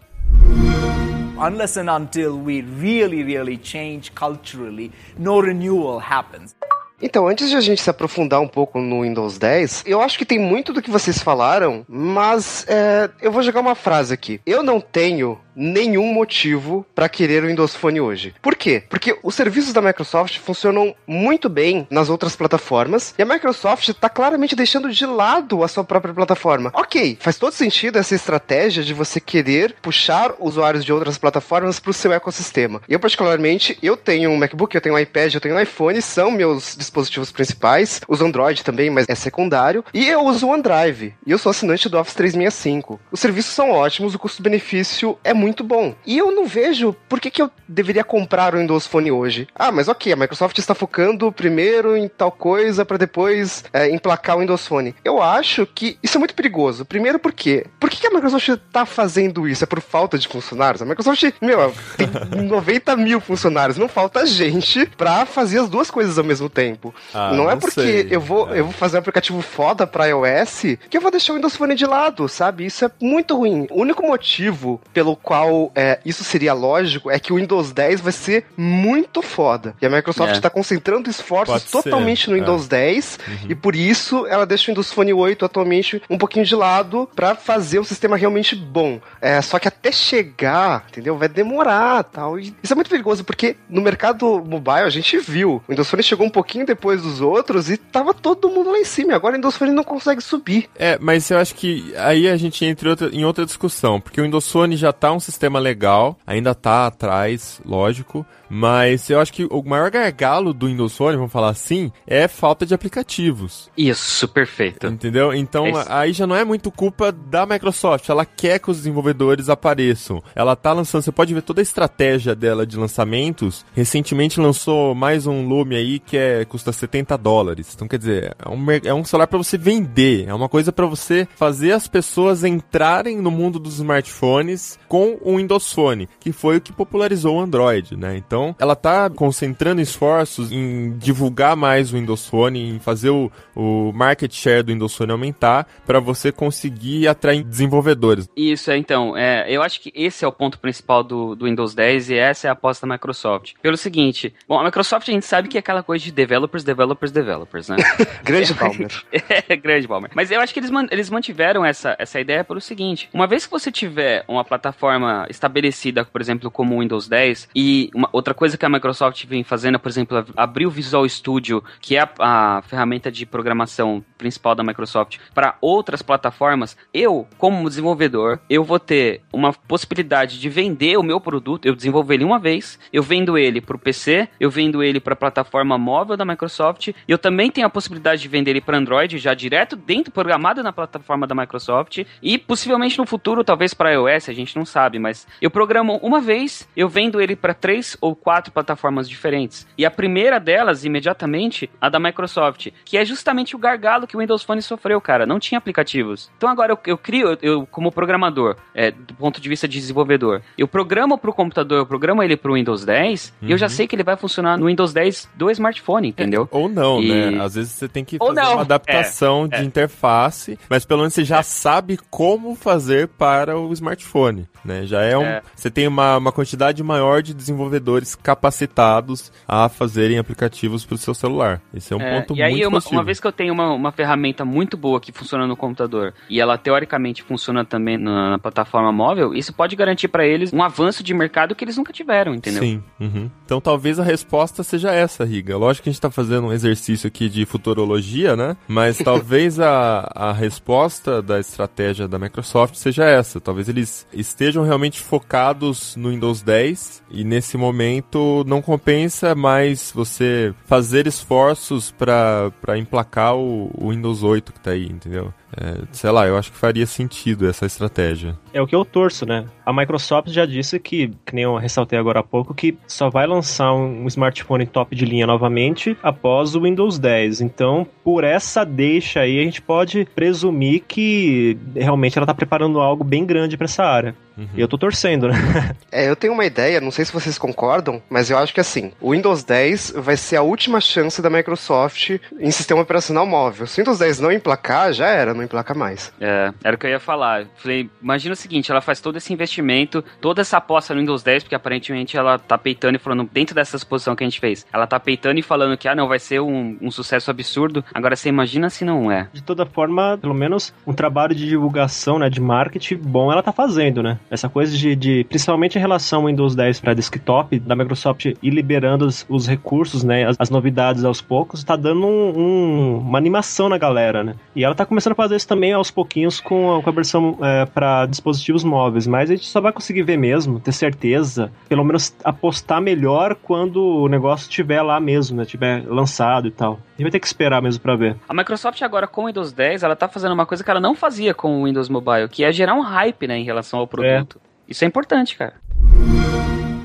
Unless and until we really, really change culturally, no renewal happens. Então, antes de a gente se aprofundar um pouco no Windows 10, eu acho que tem muito do que vocês falaram, mas é, eu vou jogar uma frase aqui. Eu não tenho nenhum motivo para querer o Windows Phone hoje. Por quê? Porque os serviços da Microsoft funcionam muito bem nas outras plataformas e a Microsoft está claramente deixando de lado a sua própria plataforma. Ok, faz todo sentido essa estratégia de você querer puxar usuários de outras plataformas para o seu ecossistema. Eu, particularmente, eu tenho um MacBook, eu tenho um iPad, eu tenho um iPhone, são meus dispositivos principais. Uso Android também, mas é secundário. E eu uso o OneDrive. E eu sou assinante do Office 365. Os serviços são ótimos, o custo-benefício é muito bom. E eu não vejo por que, que eu deveria comprar o Windows Phone hoje. Ah, mas ok, a Microsoft está focando primeiro em tal coisa para depois é, emplacar o Windows Phone. Eu acho que isso é muito perigoso. Primeiro porque, por que, que a Microsoft está fazendo isso? É por falta de funcionários? A Microsoft, meu, tem 90 mil funcionários, não falta gente para fazer as duas coisas ao mesmo tempo. Ah, não é porque eu vou, é. eu vou fazer um aplicativo foda para iOS que eu vou deixar o Windows Phone de lado, sabe? Isso é muito ruim. O único motivo pelo qual qual é, isso seria lógico é que o Windows 10 vai ser muito foda. E a Microsoft está é. concentrando esforços Pode totalmente ser. no Windows é. 10 uhum. e por isso ela deixa o Windows Phone 8 atualmente um pouquinho de lado para fazer o sistema realmente bom. É, só que até chegar, entendeu? Vai demorar tal. E isso é muito perigoso porque no mercado mobile a gente viu. O Windows Phone chegou um pouquinho depois dos outros e tava todo mundo lá em cima. Agora o Windows Phone não consegue subir. É, mas eu acho que aí a gente entra em outra, em outra discussão, porque o Windows Phone já tá um sistema legal, ainda tá atrás, lógico, mas eu acho que o maior gargalo do Windows Phone, vamos falar assim, é falta de aplicativos. Isso, perfeito. Entendeu? Então é aí já não é muito culpa da Microsoft. Ela quer que os desenvolvedores apareçam. Ela tá lançando, você pode ver toda a estratégia dela de lançamentos. Recentemente lançou mais um Lume aí que é custa 70 dólares. Então quer dizer, é um, é um celular para você vender, é uma coisa para você fazer as pessoas entrarem no mundo dos smartphones com o Windows Phone, que foi o que popularizou o Android, né? Então ela tá concentrando esforços em divulgar mais o Windows Phone, em fazer o, o market share do Windows Phone aumentar, para você conseguir atrair desenvolvedores. Isso, é, então, é, eu acho que esse é o ponto principal do, do Windows 10 e essa é a aposta da Microsoft. Pelo seguinte, bom, a Microsoft a gente sabe que é aquela coisa de developers, developers, developers, né? grande Balmer. é, grande Balmer. Mas eu acho que eles, man, eles mantiveram essa, essa ideia pelo seguinte, uma vez que você tiver uma plataforma estabelecida, por exemplo, como o Windows 10 e uma outra coisa que a Microsoft vem fazendo, por exemplo, abrir o Visual Studio, que é a, a ferramenta de programação principal da Microsoft, para outras plataformas, eu, como desenvolvedor, eu vou ter uma possibilidade de vender o meu produto, eu desenvolvo ele uma vez, eu vendo ele para o PC, eu vendo ele para a plataforma móvel da Microsoft, e eu também tenho a possibilidade de vender ele para Android, já direto dentro, programado na plataforma da Microsoft, e possivelmente no futuro, talvez para iOS, a gente não sabe sabe, mas eu programo uma vez, eu vendo ele para três ou quatro plataformas diferentes. E a primeira delas, imediatamente, a da Microsoft, que é justamente o gargalo que o Windows Phone sofreu, cara. Não tinha aplicativos. Então agora eu, eu crio, eu, eu, como programador, é, do ponto de vista de desenvolvedor, eu programo pro computador, eu programo ele pro Windows 10, e eu já sei que ele vai funcionar no Windows 10 do smartphone, entendeu? Ou não, E- né? Às vezes você tem que Ou fazer não, uma adaptação é, de é. interface, mas pelo menos você já sabe como fazer para o smartphone, né? Já é um... É. Você tem uma, uma quantidade maior de desenvolvedores capacitados a fazerem aplicativos para o seu celular. Esse é um É, ponto e aí, muito uma, positivo. uma vez que eu tenho uma, uma ferramenta muito boa que funciona no computador e ela teoricamente funciona também na, na plataforma móvel, isso pode garantir pra eles um avanço de mercado que eles nunca tiveram, entendeu? Sim. uhum. Então talvez a resposta seja essa, Riga. Lógico que a gente tá fazendo um exercício aqui de futurologia, né? Mas talvez a, a resposta da estratégia da Microsoft seja essa. Talvez eles estejam realmente focados no Windows 10 e nesse momento não compensa mais você fazer esforços para emplacar o, o Windows 8 que tá aí, entendeu? É, sei lá, eu acho que faria sentido essa estratégia. É o que eu torço, né? A Microsoft já disse que, que nem eu ressaltei agora há pouco, que só vai lançar um, smartphone top de linha novamente após o Windows 10. Então, por essa deixa aí, a gente pode presumir que realmente ela tá preparando algo bem grande pra essa área. E eu tô torcendo, né? É, eu tenho uma ideia, não sei se vocês concordam, mas eu acho que assim, o Windows 10 vai ser a última chance da Microsoft em sistema operacional móvel. Se o Windows 10 não emplacar, já era, não emplaca mais. É, era o que eu ia falar. Falei, imagina o seguinte, ela faz todo esse investimento, toda essa aposta no Windows 10, porque aparentemente ela tá peitando e falando, dentro dessa exposição que a gente fez, ela tá peitando e falando que, ah, não, vai ser um, um sucesso absurdo. Agora, você imagina se não é. De toda forma, pelo menos um trabalho de divulgação, né, de marketing bom ela tá fazendo, né? Essa coisa de, de principalmente em relação ao Windows 10 para desktop, da Microsoft ir liberando os, os recursos, né, as, as novidades aos poucos, tá dando um- um- uma animação na galera, né? E ela tá começando a fazer isso também aos pouquinhos com a, com a versão para dispositivos móveis, mas a gente só vai conseguir ver mesmo, ter certeza, pelo menos apostar melhor quando o negócio estiver lá mesmo, né, tiver lançado e tal. A gente vai ter que esperar mesmo para ver. A Microsoft agora com o Windows 10, ela tá fazendo uma coisa que ela não fazia com o Windows Mobile, que é gerar um hype, né, em relação ao produto. Isso é importante, cara.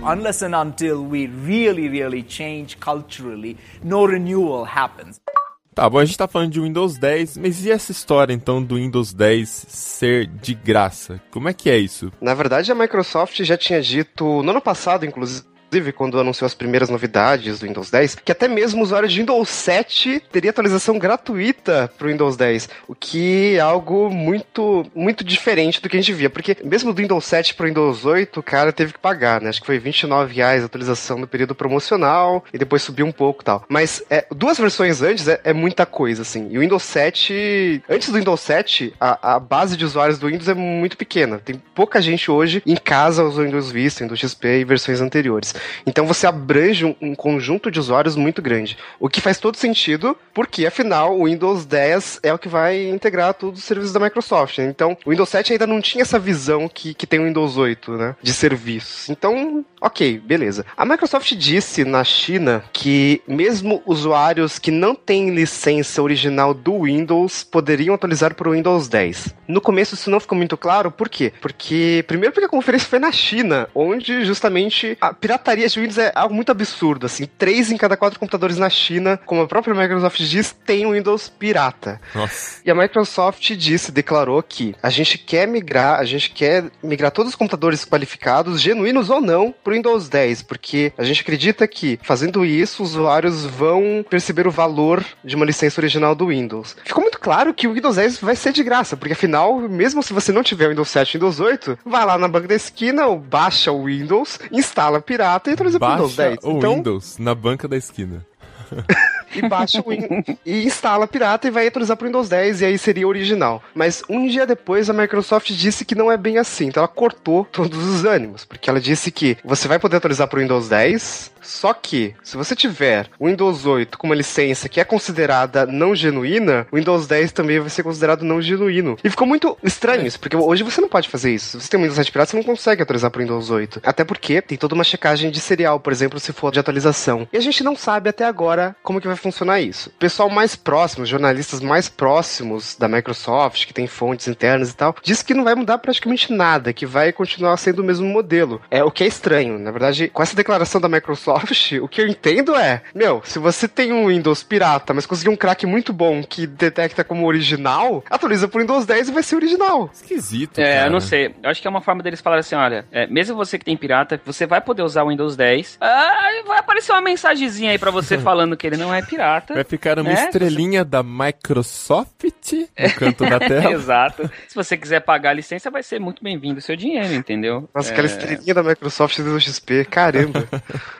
Unless and until we really, really change culturally, no renewal happens. Tá, bom, a gente tá falando de Windows 10, mas e essa história então do Windows 10 ser de graça? Como é que é isso? Na verdade, a Microsoft já tinha dito no ano passado, inclusive. Quando anunciou as primeiras novidades do Windows 10, que até mesmo o usuário de Windows 7 teria atualização gratuita para o Windows 10, o que é algo muito, muito diferente do que a gente via, porque mesmo do Windows 7 para o Windows 8, o cara teve que pagar, né? Acho que foi 29 reais a atualização no período promocional e depois subiu um pouco e tal. Mas é, duas versões antes é, é muita coisa, assim. E o Windows 7, antes do Windows 7, a, a base de usuários do Windows é muito pequena. Tem pouca gente hoje em casa usando Windows Vista, Windows XP e versões anteriores. Então você abrange um, um conjunto de usuários muito grande. O que faz todo sentido, porque afinal o Windows 10 é o que vai integrar todos os serviços da Microsoft. né? Então o Windows 7 ainda não tinha essa visão que, que tem o Windows 8, né? De serviços. Então, ok, beleza. A Microsoft disse na China que mesmo usuários que não têm licença original do Windows poderiam atualizar para o Windows 10. No começo isso não ficou muito claro, por quê? Porque, primeiro porque a conferência foi na China, onde justamente a pirataria de Windows é algo muito absurdo, assim, três em cada quatro computadores na China, como a própria Microsoft diz, tem o Windows pirata. Nossa. E a Microsoft disse, declarou que a gente quer migrar, a gente quer migrar todos os computadores qualificados, genuínos ou não, para o Windows 10, porque a gente acredita que fazendo isso, os usuários vão perceber o valor de uma licença original do Windows. Ficou muito claro que o Windows 10 vai ser de graça, porque afinal, mesmo se você não tiver o Windows 7 e Windows 8, vai lá na banca da esquina, ou baixa o Windows, instala pirata e atualiza para Windows Baixa 10. o Então, Windows na banca da esquina. e baixa o e instala pirata e vai atualizar para o Windows 10 e aí seria original. Mas um dia depois a Microsoft disse que não é bem assim, então ela cortou todos os ânimos, porque ela disse que você vai poder atualizar para o Windows 10, só que se você tiver o Windows 8 com uma licença que é considerada não genuína, o Windows 10 também vai ser considerado não genuíno. E ficou muito estranho isso, porque hoje você não pode fazer isso. Se você tem um Windows 7 pirata, você não consegue atualizar para o Windows 8. Até porque tem toda uma checagem de serial, por exemplo, se for de atualização. E a gente não sabe até agora como que vai funcionar isso. O pessoal mais próximo, os jornalistas mais próximos da Microsoft, que tem fontes internas e tal, diz que não vai mudar praticamente nada, que vai continuar sendo o mesmo modelo. É o que é estranho. Na verdade, com essa declaração da Microsoft, o que eu entendo é, meu, se você tem um Windows pirata, mas conseguir um crack muito bom que detecta como original, atualiza pro Windows 10 e vai ser original. Esquisito, É, cara. eu não sei. Eu acho que é uma forma deles falarem assim, olha, é, mesmo você que tem pirata, você vai poder usar o Windows 10, ah, vai aparecer uma mensagenzinha aí pra você falando que ele não é pirata. Vai ficar uma né? estrelinha da Microsoft no canto da tela. Exato. Se você quiser pagar a licença, vai ser muito bem-vindo o seu dinheiro, entendeu? Nossa, É, aquela estrelinha da Microsoft do XP, caramba.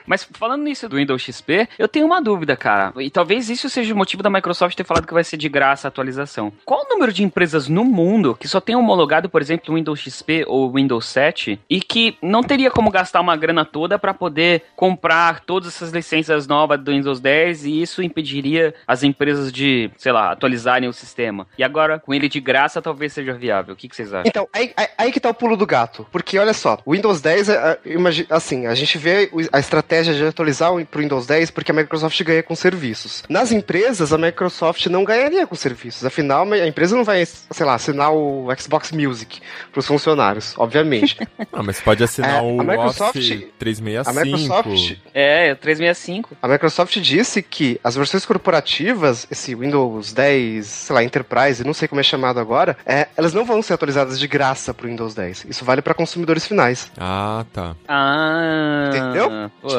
Mas falando nisso do Windows XP, eu tenho uma dúvida, cara. E talvez isso seja o motivo da Microsoft ter falado que vai ser de graça a atualização. Qual o número de empresas no mundo que só tem homologado, por exemplo, o Windows XP ou o Windows 7 e que não teria como gastar uma grana toda para poder comprar todas essas licenças novas do Windows 10 e isso impediria as empresas de, sei lá, atualizarem o sistema. E agora, com ele de graça, talvez seja viável. O que, que vocês acham? Então, aí, aí- aí que tá o pulo do gato. Porque, olha só, o Windows 10, é, é, assim, a gente vê a estratégia de atualizar o- pro Windows 10 porque a Microsoft ganha com serviços. Nas empresas, a Microsoft não ganharia com serviços. Afinal, a empresa não vai, sei lá, assinar o Xbox Music pros funcionários, obviamente. Ah, mas pode assinar É, o a Microsoft- Office 365. a Microsoft É, 365. A Microsoft disse que as versões corporativas, esse Windows 10, sei lá, Enterprise, não sei como é chamado agora, é, elas não vão ser atualizadas de graça pro Windows 10. Isso vale para consumidores finais. Ah, tá. Ah. Entendeu? Putz.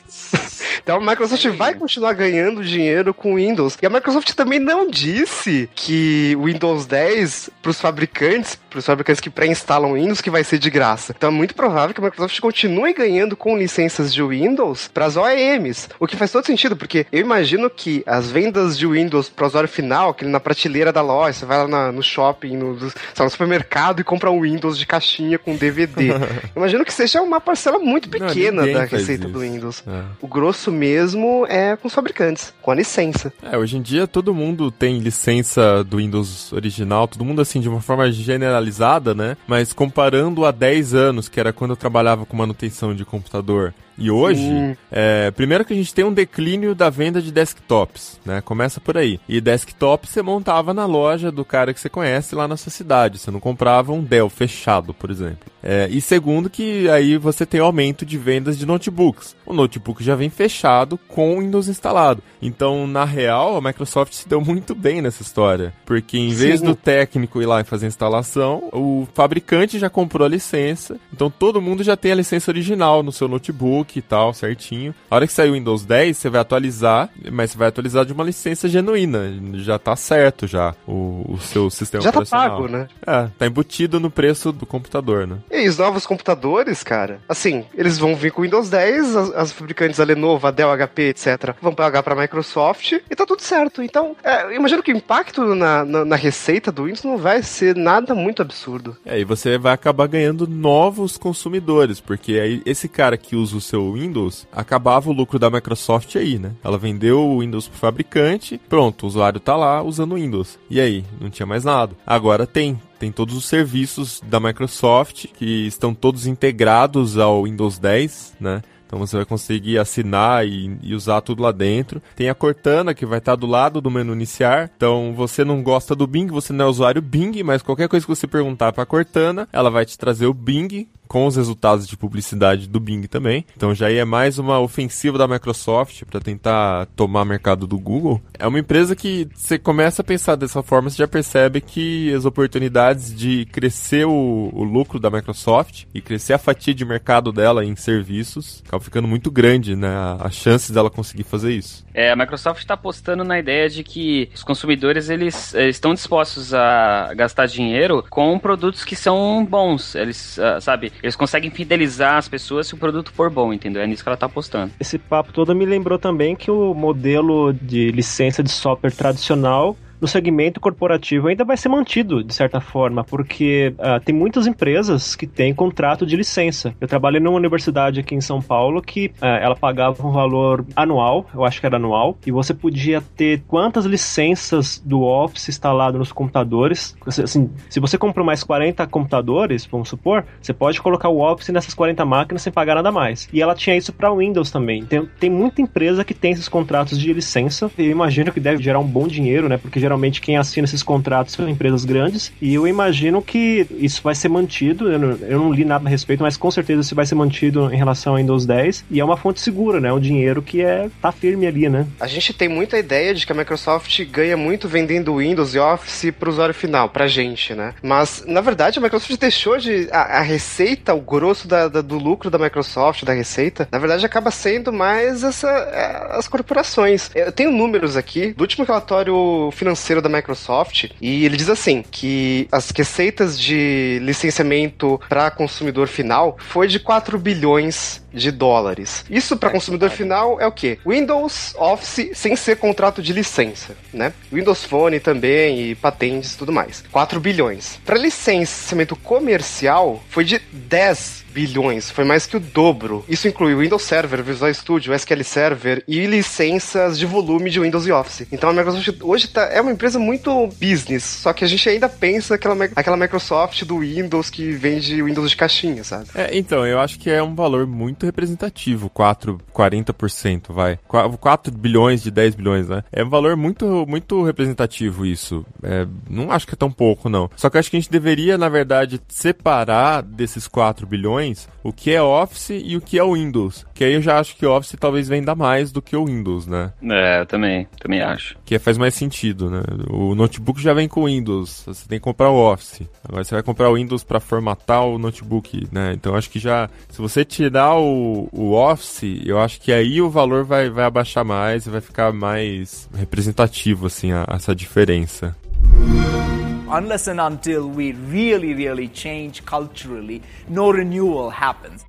Então a Microsoft vai continuar ganhando dinheiro com o Windows. E a Microsoft também não disse que o Windows 10 para os fabricantes, para os fabricantes que pré-instalam Windows, que vai ser de graça. Então é muito provável que a Microsoft continue ganhando com licenças de Windows para as OEMs. O que faz todo sentido, porque eu imagino que as vendas de Windows para o usuário final, aquele na prateleira da loja, você vai lá na- no shopping, no, lá, no supermercado e compra um Windows de caixinha com DVD. Eu imagino que seja uma parcela muito Não, pequena ninguém da receita isso. Do Windows. É. O grosso mesmo é com os fabricantes, com a licença. É, hoje em dia todo mundo tem licença do Windows original, todo mundo assim de uma forma generalizada, né? Mas comparando a 10 anos, que era quando eu trabalhava com manutenção de computador, e hoje, é, primeiro que a gente tem um declínio da venda de desktops, né? Começa por aí. E desktop você montava na loja do cara que você conhece lá na sua cidade. Você não comprava um Dell fechado, por exemplo. É, e segundo que aí você tem aumento de vendas de notebooks. O notebook já vem fechado com o Windows instalado. Então, na real, a Microsoft se deu muito bem nessa história. Porque em vez Sim. do técnico ir lá e fazer a instalação, o fabricante já comprou a licença. Então todo mundo já tem a licença original no seu notebook e tal, certinho. A hora que sair o Windows 10, você vai atualizar, mas você vai atualizar de uma licença genuína. Já tá certo já o, o seu sistema Já tá operacional. pago, né? É, tá embutido no preço do computador, né? E os novos computadores, cara, assim, eles vão vir com o Windows 10, as, as fabricantes, a Lenovo, a Dell, HP, etc., vão pagar pra Microsoft e tá tudo certo. Então, é, imagino que o impacto na, na, na receita do Windows não vai ser nada muito absurdo. É, e você vai acabar ganhando novos consumidores, porque aí esse cara que usa o seu Windows, acabava o lucro da Microsoft aí, né? Ela vendeu o Windows pro fabricante, pronto, o usuário tá lá usando o Windows. E aí, não tinha mais nada. Agora tem, tem todos os serviços da Microsoft que estão todos integrados ao Windows 10, né? Então você vai conseguir assinar e, e usar tudo lá dentro. Tem a Cortana que vai estar do lado do menu iniciar. Então você não gosta do Bing, você não é usuário Bing, mas qualquer coisa que você perguntar para a Cortana, ela vai te trazer o Bing com os resultados de publicidade do Bing também. Então já é mais uma ofensiva da Microsoft para tentar tomar mercado do Google. É uma empresa que você começa a pensar dessa forma, você já percebe que as oportunidades de crescer o, o lucro da Microsoft e crescer a fatia de mercado dela em serviços acaba ficando muito grande, né? A, chance dela conseguir fazer isso. É, a Microsoft está apostando na ideia de que os consumidores eles, eh, estão dispostos a gastar dinheiro com produtos que são bons. Eles, ah, sabe, eles conseguem fidelizar as pessoas se o produto for bom, entendeu? É nisso que ela está apostando. Esse papo todo me lembrou também que o modelo de licença de software tradicional no segmento corporativo ainda vai ser mantido, de certa forma, porque uh, tem muitas empresas que têm contrato de licença. Eu trabalhei numa universidade aqui em São Paulo que uh, ela pagava um valor anual, eu acho que era anual, e você podia ter quantas licenças do Office instalado nos computadores. Assim, se você comprou mais 40 computadores, vamos supor, você pode colocar o Office nessas 40 máquinas sem pagar nada mais. E ela tinha isso para Windows também. Tem, tem muita empresa que tem esses contratos de licença, e eu imagino que deve gerar um bom dinheiro, né? Porque geralmente quem assina esses contratos são empresas grandes, e eu imagino que isso vai ser mantido. Eu não, eu não li nada a respeito, mas com certeza isso vai ser mantido em relação ao Windows 10, e é uma fonte segura, né? Um dinheiro que é tá firme ali, né? A gente tem muita ideia de que a Microsoft ganha muito vendendo Windows e Office para o usuário final, pra gente, né? Mas, na verdade, a Microsoft deixou de. A, a receita, o grosso da, da, do lucro da Microsoft, da receita, na verdade acaba sendo mais essa, é, as corporações. Eu tenho números aqui do último relatório financeiro da Microsoft e ele diz assim que as receitas de licenciamento para consumidor final foi de 4 bilhões de dólares. Isso para consumidor final é o que? Windows Office sem ser contrato de licença, né? Windows Phone também e patentes e tudo mais. 4 bilhões. Para licenciamento comercial foi de 10 bilhões, foi mais que o dobro. Isso inclui Windows Server, Visual Studio, SQL Server e licenças de volume de Windows e Office. Então a Microsoft hoje tá, é uma empresa muito business, só que a gente ainda pensa aquela, aquela Microsoft do Windows que vende Windows de caixinha, sabe? É, então, eu acho que é um valor muito representativo, 4, 40%, vai. 4 bilhões de 10 bilhões, né? É um valor muito, muito representativo isso. É, não acho que é tão pouco, não. Só que acho que a gente deveria, na verdade, separar desses 4 bilhões o que é Office e o que é Windows. Que aí eu já acho que o Office talvez venda mais do que o Windows, né? É, eu também, também acho. Que faz mais sentido, né? O notebook já vem com Windows, você tem que comprar o Office. Agora você vai comprar o Windows para formatar o notebook, né? Então acho que já, se você tirar o, o Office, eu acho que aí o valor vai, vai abaixar mais e vai ficar mais representativo, assim, a, essa diferença unless and until we really, really change culturally, no renewal happens.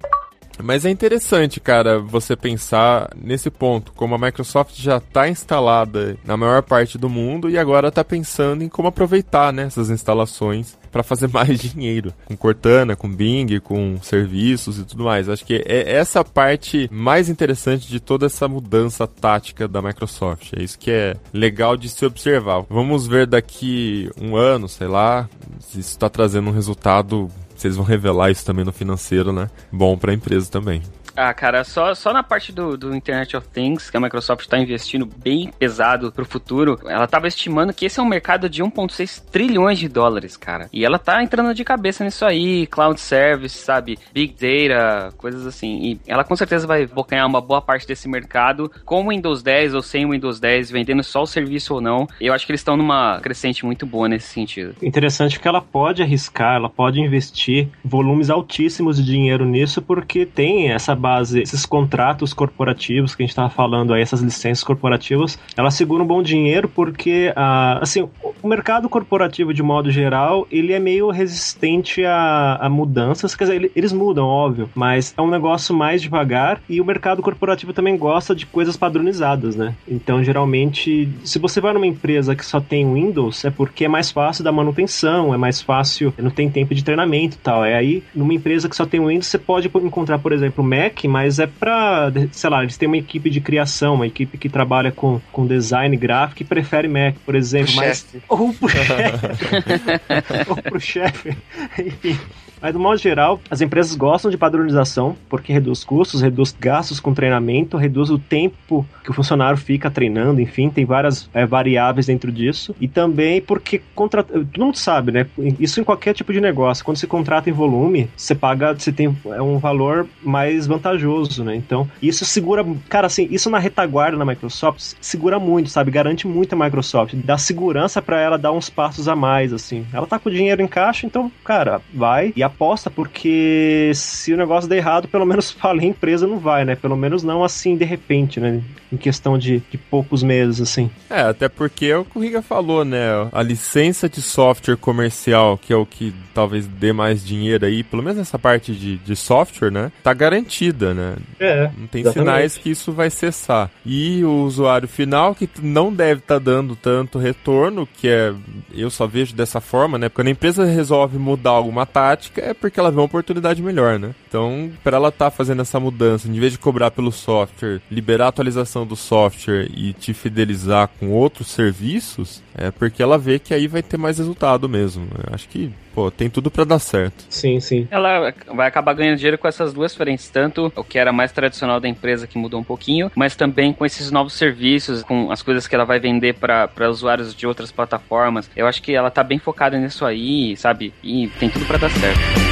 Mas é interessante, cara, você pensar nesse ponto, como a Microsoft já está instalada na maior parte do mundo e agora está pensando em como aproveitar né, essas instalações para fazer mais dinheiro, com Cortana, com Bing, com serviços e tudo mais. Acho que é essa parte mais interessante de toda essa mudança tática da Microsoft. É isso que é legal de se observar. Vamos ver daqui um ano, sei lá, se isso está trazendo um resultado eles vão revelar isso também no financeiro, né? Bom para a empresa também. Ah, cara, só, só na parte do, do Internet of Things, que a Microsoft está investindo bem pesado pro futuro, ela estava estimando que esse é um mercado de 1,6 trilhões de dólares, cara. E ela tá entrando de cabeça nisso aí, cloud service, sabe? Big data, coisas assim. E ela com certeza vai bocanhar uma boa parte desse mercado com Windows 10 ou sem o Windows 10, vendendo só o serviço ou não. Eu acho que eles estão numa crescente muito boa nesse sentido. Interessante que ela pode arriscar, ela pode investir volumes altíssimos de dinheiro nisso, porque tem essa base, esses contratos corporativos que a gente estava falando aí, essas licenças corporativas, elas seguram um bom dinheiro porque, ah, assim, o mercado corporativo, de modo geral, ele é meio resistente a, a mudanças, quer dizer, eles mudam, óbvio, mas é um negócio mais devagar e o mercado corporativo também gosta de coisas padronizadas, né? Então, geralmente, se você vai numa empresa que só tem Windows, é porque é mais fácil da manutenção, é mais fácil, não tem tempo de treinamento e tal. É aí, numa empresa que só tem Windows, você pode encontrar, por exemplo, Mac Mac, mas é pra, sei lá, eles têm uma equipe de criação, uma equipe que trabalha com, com design gráfico e prefere Mac, por exemplo. Mas, ou pro chefe. ou pro chefe. Enfim. Mas, do modo geral, as empresas gostam de padronização porque reduz custos, reduz gastos com treinamento, reduz o tempo que o funcionário fica treinando, enfim, tem várias é, variáveis dentro disso. E também porque contra... todo mundo sabe, né? Isso em qualquer tipo de negócio. Quando você contrata em volume, você paga, você tem é um valor mais vantajoso, né? Então, isso segura, cara, assim, isso na retaguarda na Microsoft segura muito, sabe? Garante muito a Microsoft, dá segurança para ela dar uns passos a mais, assim. Ela tá com o dinheiro em caixa, então, cara, vai e a aposta porque se o negócio der errado, pelo menos falir a empresa não vai, né? Pelo menos não assim de repente, né? Em questão de, de poucos meses, assim. É, até porque é o que o Riga falou, né? A licença de software comercial, que é o que talvez dê mais dinheiro aí, pelo menos nessa parte de, de software, né? Tá garantida, né? É. Não tem exatamente. sinais que isso vai cessar. E o usuário final, que não deve estar dando tanto retorno, que é. Eu só vejo dessa forma, né? Quando a empresa resolve mudar alguma tática, é porque ela vê uma oportunidade melhor, né? Então, para ela estar fazendo essa mudança, em vez de cobrar pelo software, liberar a atualização do software e te fidelizar com outros serviços, é porque ela vê que aí vai ter mais resultado mesmo. Eu acho que, pô, tem tudo para dar certo. Sim, sim. Ela vai acabar ganhando dinheiro com essas duas frentes, tanto o que era mais tradicional da empresa que mudou um pouquinho, mas também com esses novos serviços, com as coisas que ela vai vender para usuários de outras plataformas. Eu acho que ela tá bem focada nisso aí, sabe? E tem tudo para dar certo.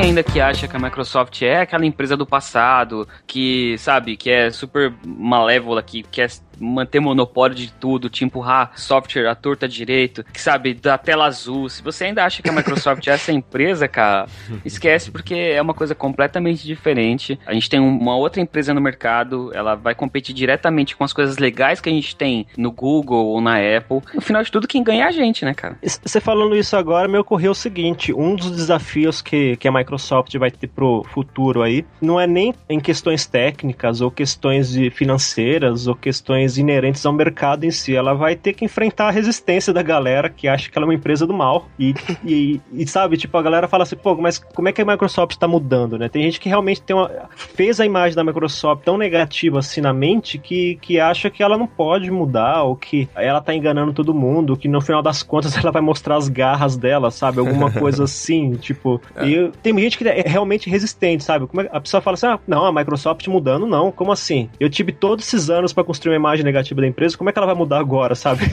Ainda que acha que a Microsoft é aquela empresa do passado, que, sabe, que é super malévola, que quer manter monopólio de tudo, te empurrar software à torta direito, que sabe, da tela azul. Se você ainda acha que a Microsoft é essa empresa, cara, esquece porque é uma coisa completamente diferente. A gente tem uma outra empresa no mercado, ela vai competir diretamente com as coisas legais que a gente tem no Google ou na Apple. No final de tudo, quem ganha é a gente, né, cara? Você falando isso agora, me ocorreu o seguinte: um dos desafios que, que a Microsoft vai ter pro futuro aí não é nem em questões técnicas ou questões de financeiras ou questões inerentes ao mercado em si. Ela vai ter que enfrentar a resistência da galera que acha que ela é uma empresa do mal. E, e, e, sabe, tipo, a galera fala assim, pô, mas como é que a Microsoft tá mudando, né? Tem gente que realmente tem uma, fez a imagem da Microsoft tão negativa assim na mente que, que acha que ela não pode mudar, ou que ela tá enganando todo mundo, que no final das contas ela vai mostrar as garras dela, sabe? Alguma coisa assim, tipo. É. E tem gente que é realmente resistente, sabe? Como é, a pessoa fala assim: ah, não, a Microsoft mudando, não. Como assim? Eu tive todos esses anos para construir uma imagem negativa da empresa, como é que ela vai mudar agora, sabe?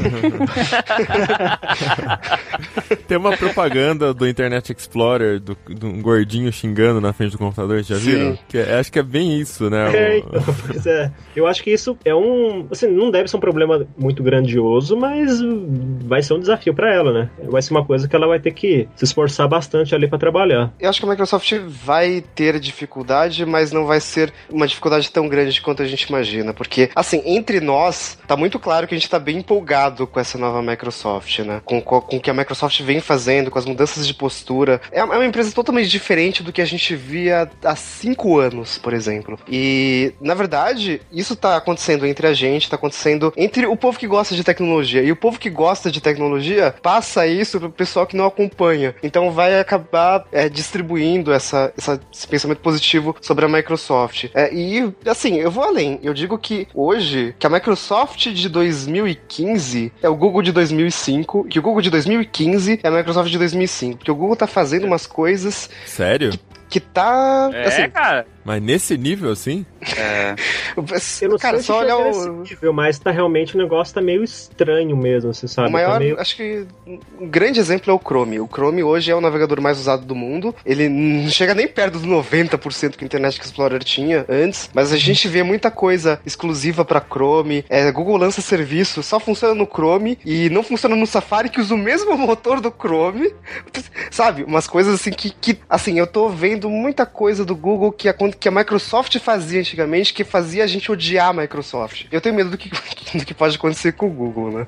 Tem uma propaganda do Internet Explorer, do, do um gordinho xingando na frente do computador, já viram? Que é- acho que é bem isso, né? É, O- então, pois é. Eu acho que isso é um. Assim, não deve ser um problema muito grandioso, mas vai ser um desafio pra ela, né? Vai ser uma coisa que ela vai ter que se esforçar bastante ali pra trabalhar. Eu acho que a Microsoft vai ter dificuldade, mas não vai ser uma dificuldade tão grande quanto a gente imagina. Porque, assim, entre nós, tá muito claro que a gente tá bem empolgado com essa nova Microsoft, né? Com, com, com o que a Microsoft vem fazendo, com as mudanças de postura. É uma é uma empresa totalmente diferente do que a gente via há cinco anos, por exemplo. E, na verdade, isso tá acontecendo entre a gente, tá acontecendo entre o povo que gosta de tecnologia. E o povo que gosta de tecnologia passa isso pro pessoal que não acompanha. Então vai acabar é, distribuindo essa, essa- esse pensamento positivo sobre a Microsoft. É, e, assim, eu vou além. Eu digo que hoje, que a Microsoft de 2015 é o Google de 2005, que o Google de 2015 é a Microsoft de 2005. Porque o Google tá fazendo umas coisas Sério? que tá. É, assim, cara. Mas nesse nível assim? É. Eu não cara, sei só se olhar chega o. nível, mas tá realmente o negócio tá meio estranho mesmo, você sabe? O maior, Tá meio... acho que um grande exemplo é o Chrome. O Chrome hoje é o navegador mais usado do mundo. Ele não chega nem perto dos 90% que o Internet Explorer tinha antes, mas a gente vê muita coisa exclusiva pra Chrome. É, Google lança serviço, só funciona no Chrome e não funciona no Safari, que usa o mesmo motor do Chrome. Sabe? Umas coisas assim que, que assim, eu tô vendo muita coisa do Google que a, que a Microsoft fazia antigamente que fazia a gente odiar a Microsoft. Eu tenho medo do que, do que pode acontecer com o Google, né?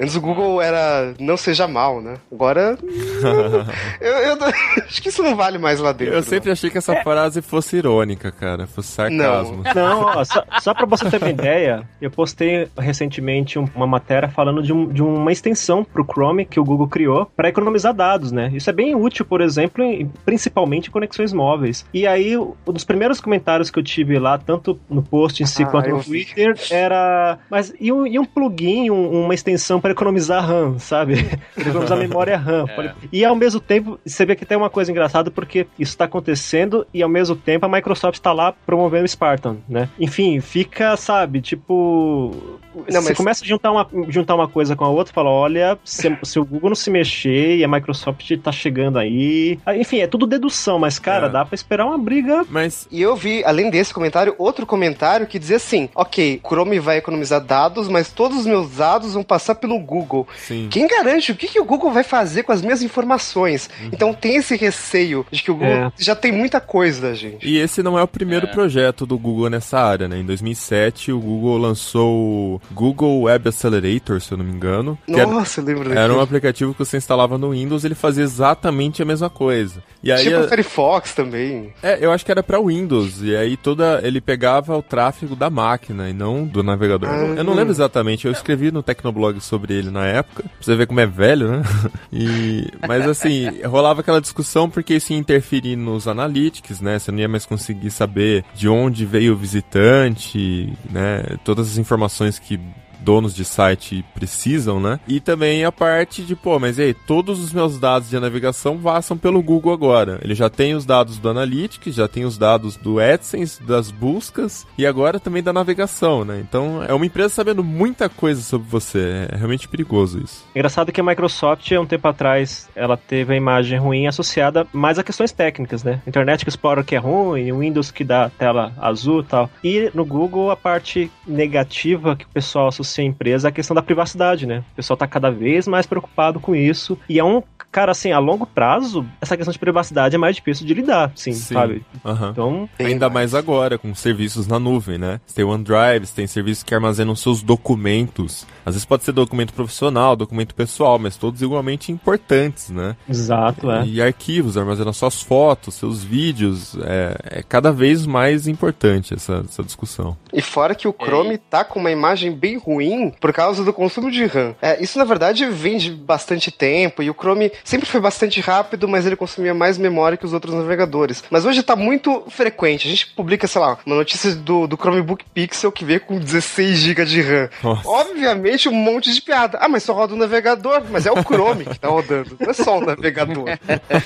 Antes o Google era não seja mal, né? Agora. eu, eu não- acho que isso não vale mais lá dentro. Eu sempre achei que essa frase fosse irônica, cara. Fosse sarcasmo. Não, ó, só, só pra você ter uma ideia, eu postei recentemente um- uma matéria falando de, um- de uma extensão pro Chrome que o Google criou para economizar dados, né? Isso é bem útil, por exemplo, em- principalmente em conexões móveis. E aí, um dos primeiros comentários que eu tive lá, tanto no post em si Ah, quanto no vi. Twitter, era. Mas e um, e um plugin, um- uma extensão para economizar RAM, sabe? Pra economizar memória RAM. Falei, E ao mesmo tempo, você vê que tem uma coisa engraçada porque isso está acontecendo e ao mesmo tempo a Microsoft está lá promovendo o Spartan, né? Enfim, fica, sabe, tipo. Não, você mas... começa a juntar uma, juntar uma coisa com a outra e fala: olha, se, se, o Google não se mexer e a Microsoft tá chegando aí. Enfim, é tudo dedução, mas, cara, é. dá pra esperar uma briga. Mas. E eu vi, além desse comentário, outro comentário que dizia assim: ok, Chrome vai economizar dados, mas todos os meus dados vão passar pelo Google. Sim. Quem garante o que, que o Google vai fazer com as minhas informações? Uhum. Então tem esse receio de que o Google é. já tem muita coisa, gente. E esse não é o primeiro é. projeto do Google nessa área, né? Em 2007, o Google lançou o Google Web Accelerator, se eu não me engano. Nossa, era, eu lembro Era um aplicativo que você instalava no Windows, ele fazia exatamente a mesma coisa. E aí, tipo o Firefox também. É, eu acho que era para Windows. E aí toda ele pegava o tráfego da máquina e não do navegador. Ah, eu não lembro exatamente, eu escrevi no Tecnoblog sobre ele na época. Pra você ver como é velho, né? E, mas assim, rolava aquela discussão porque isso ia interferir nos analytics, né? Você não ia mais conseguir saber de onde veio o visitante, né? Todas as informações que qui donos de site precisam, né? E também a parte de, pô, mas aí, todos os meus dados de navegação passam pelo Google agora. Ele já tem os dados do Analytics, já tem os dados do AdSense, das buscas e agora também da navegação, né? Então é uma empresa sabendo muita coisa sobre você. É realmente perigoso isso. Engraçado que a Microsoft, há um tempo atrás, ela teve a imagem ruim associada mais a questões técnicas, né? Internet Explorer que é ruim, Windows que dá tela azul e tal. E no Google, a parte negativa que o pessoal associa a empresa é a questão da privacidade, né? O pessoal tá cada vez mais preocupado com isso. E é um, cara, assim, a longo prazo, essa questão de privacidade é mais difícil de lidar, sim, sim. sabe? Uhum. Então. Ainda mais. mais agora, com serviços na nuvem, né? Você tem OneDrive, você tem serviços que armazenam seus documentos. Às vezes pode ser documento profissional, documento pessoal, mas todos igualmente importantes, né? Exato, é. E arquivos, armazenam suas fotos, seus vídeos. É, é cada vez mais importante essa, essa discussão. E fora que o Chrome tá com uma imagem bem ruim por causa do consumo de RAM. É, isso, na verdade, vem de bastante tempo e o Chrome sempre foi bastante rápido, mas ele consumia mais memória que os outros navegadores. Mas hoje está muito frequente. A gente publica, sei lá, uma notícia do, do Chromebook Pixel que veio com 16 GB de RAM. Nossa. Obviamente, um monte de piada. Ah, mas só roda o navegador. Mas é o Chrome que tá rodando, não é só o navegador.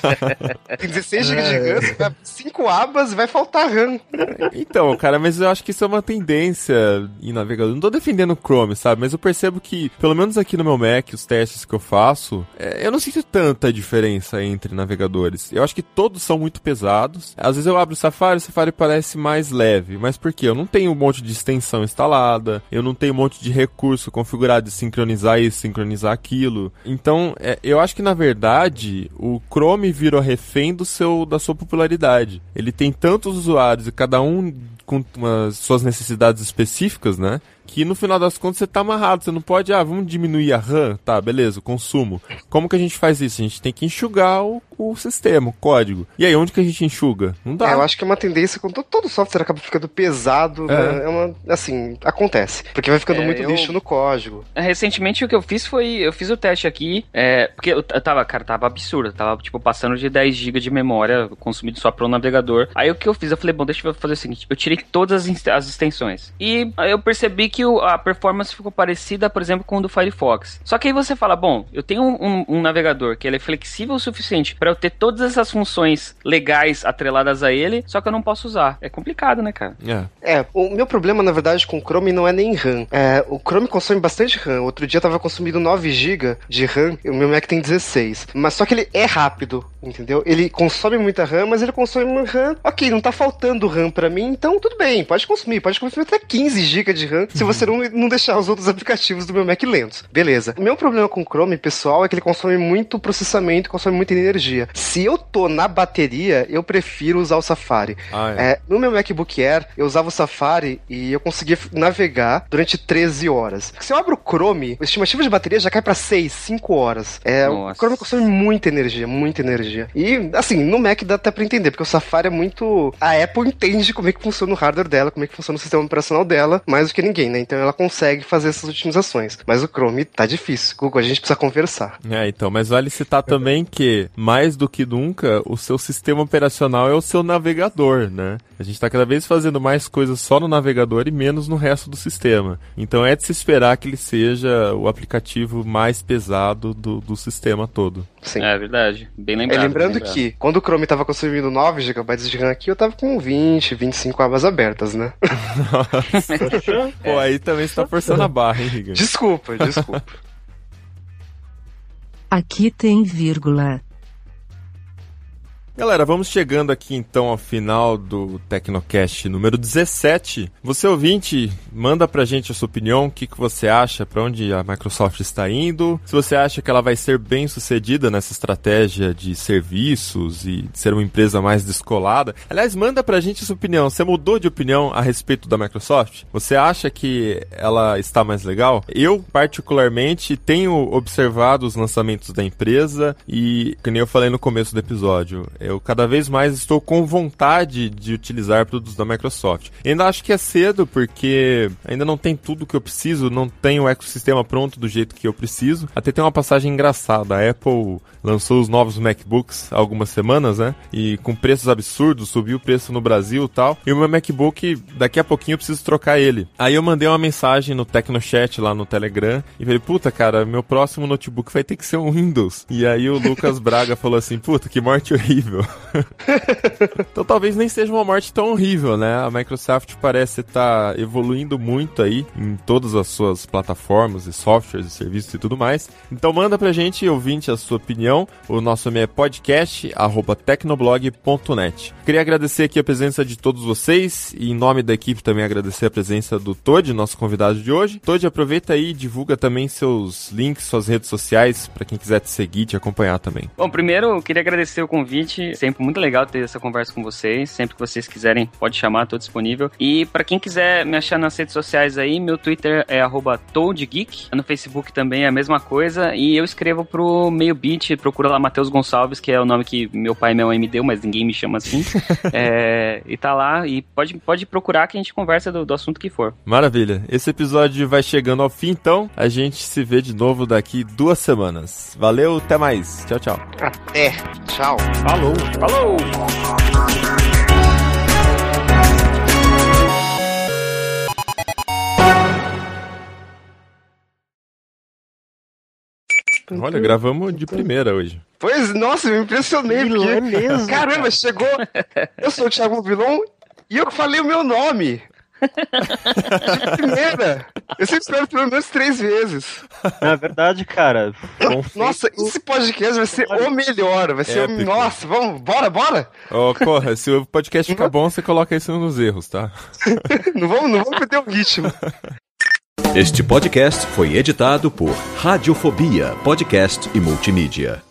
Tem 16 GB de RAM, 5 abas, vai faltar RAM. Então, cara, mas eu acho que isso é uma tendência em navegador. Não tô defendendo o Chrome, sabe? Mas eu percebo que, pelo menos aqui no meu Mac, os testes que eu faço, é, eu não sinto tanta diferença entre navegadores. Eu acho que todos são muito pesados. Às vezes eu abro o Safari, o Safari parece mais leve. Mas por quê? Eu não tenho um monte de extensão instalada, eu não tenho um monte de recurso configurado de sincronizar isso, sincronizar aquilo. Então, é, eu acho que na verdade o Chrome virou refém do seu, da sua popularidade. Ele tem tantos usuários e cada um com umas, suas necessidades específicas, né? Que no final das contas você tá amarrado. Você não pode, ah, vamos diminuir a RAM, tá, beleza, o consumo. Como que a gente faz isso? A gente tem que enxugar o, o sistema, o código. E aí, onde que a gente enxuga? Não dá. É, eu acho que é uma tendência quando todo software acaba ficando pesado, é, né? é uma, assim, acontece. Porque vai ficando é, muito eu... lixo no código. Recentemente o que eu fiz foi, eu fiz o teste aqui, é, porque eu, eu tava, cara, tava absurdo, tava, tipo, passando de 10 GB de memória consumido só pro navegador. Aí o que eu fiz? Eu falei, bom, deixa eu fazer o seguinte, eu tirei todas as extensões. E aí eu percebi que que o, a performance ficou parecida, por exemplo, com o do Firefox. Só que aí você fala, bom, eu tenho um, um, um navegador que ele é flexível o suficiente para eu ter todas essas funções legais atreladas a ele, só que eu não posso usar. É complicado, né, cara? É. é o meu problema, na verdade, com o Chrome não é nem RAM. É, o Chrome consome bastante RAM. Outro dia eu tava consumindo 9 GB de RAM, e o meu Mac tem 16. Mas só que ele é rápido, entendeu? Ele consome muita RAM, mas ele consome RAM. Ok, não tá faltando RAM para mim, então tudo bem, pode consumir, pode consumir até 15 GB de RAM se você não, não deixar os outros aplicativos do meu Mac lentos. Beleza. O meu problema com o Chrome, pessoal, é que ele consome muito processamento, consome muita energia. Se eu tô na bateria, eu prefiro usar o Safari. Ah, é. É, no meu MacBook Air, eu usava o Safari e eu conseguia navegar durante 13 horas. Se eu abro o Chrome, a estimativa de bateria já cai para 6, 5 horas. É, o Chrome consome muita energia, muita energia. E, assim, no Mac dá até pra entender, porque o Safari é muito. A Apple entende como é que funciona o hardware dela, como é que funciona o sistema operacional dela, mais do que ninguém, né? Né? Então ela consegue fazer essas otimizações. Mas o Chrome tá difícil. Google, a gente precisa conversar. É, então, mas vale citar também que, mais do que nunca, o seu sistema operacional é o seu navegador, né? A gente está cada vez fazendo mais coisas só no navegador e menos no resto do sistema. Então é de se esperar que ele seja o aplicativo mais pesado do, do sistema todo. Sim. É verdade. Bem lembrado. É, lembrando que quando o Chrome estava consumindo 9 GB de RAM aqui, eu estava com 20, 25 abas abertas, né? Pô, Aí também você tá forçando a barra, hein, Riga? Desculpa, desculpa. Aqui tem vírgula. Galera, vamos chegando aqui então ao final do Tecnocast número 17. Você ouvinte, manda pra gente a sua opinião, o que, que você acha, para onde a Microsoft está indo, se você acha que ela vai ser bem sucedida nessa estratégia de serviços e de ser uma empresa mais descolada. Aliás, manda pra gente a sua opinião. Você mudou de opinião a respeito da Microsoft? Você acha que ela está mais legal? Eu, particularmente, tenho observado os lançamentos da empresa e, como eu falei no começo do episódio, eu cada vez mais estou com vontade de utilizar produtos da Microsoft. ainda acho que é cedo porque ainda não tem tudo que eu preciso, não tem o ecossistema pronto do jeito que eu preciso. Até tem uma passagem engraçada. A Apple lançou os novos MacBooks há algumas semanas, né? E com preços absurdos, subiu o preço no Brasil e tal. E o meu MacBook, daqui a pouquinho eu preciso trocar ele. Aí eu mandei uma mensagem no Tecnochat lá no Telegram e falei, puta, cara, meu próximo notebook vai ter que ser um Windows. E aí o Lucas Braga falou assim, puta, que morte horrível horrível. então talvez nem seja uma morte tão horrível, né? A Microsoft parece estar tá evoluindo muito aí em todas as suas plataformas e softwares e serviços e tudo mais. Então manda pra gente, ouvinte, a sua opinião. O nosso e-mail é podcast@tecnoblog.net. Queria agradecer aqui a presença de todos vocês e em nome da equipe também agradecer a presença do Todd, nosso convidado de hoje. Todd, aproveita aí e divulga também seus links, suas redes sociais para quem quiser te seguir, te acompanhar também. Bom, primeiro eu queria agradecer o convite Sempre muito legal ter essa conversa com vocês. Sempre que vocês quiserem, pode chamar, tô disponível. E para quem quiser me achar nas redes sociais aí, meu Twitter é @toadgeek. No Facebook também é a mesma coisa. E eu escrevo pro Meio Beat, procura lá Matheus Gonçalves, que é o nome que meu pai e minha mãe me deu, mas ninguém me chama assim. é, e tá lá. E pode, pode procurar que a gente conversa do, do assunto que for. Maravilha. Esse episódio vai chegando ao fim, então. A gente se vê de novo daqui duas semanas. Valeu, até mais. Tchau, tchau. Até. Tchau. Falou. Falou! Olha, gravamos de primeira hoje. Pois, nossa, me impressionei. Vilão porque... é mesmo, Caramba, chegou. Eu sou o Thiago Vilão e eu falei o meu nome. Primeira. Eu sempre espero pelo menos três vezes. É verdade, cara. Nossa, esse podcast vai ser o melhor. Vai ser o. Épico. Nossa, vamos, bora, bora? Ó, porra, se o podcast ficar bom, você coloca isso nos erros, tá? Não vamos, não vamos perder o ritmo. Este podcast foi editado por Radiofobia, podcast e multimídia.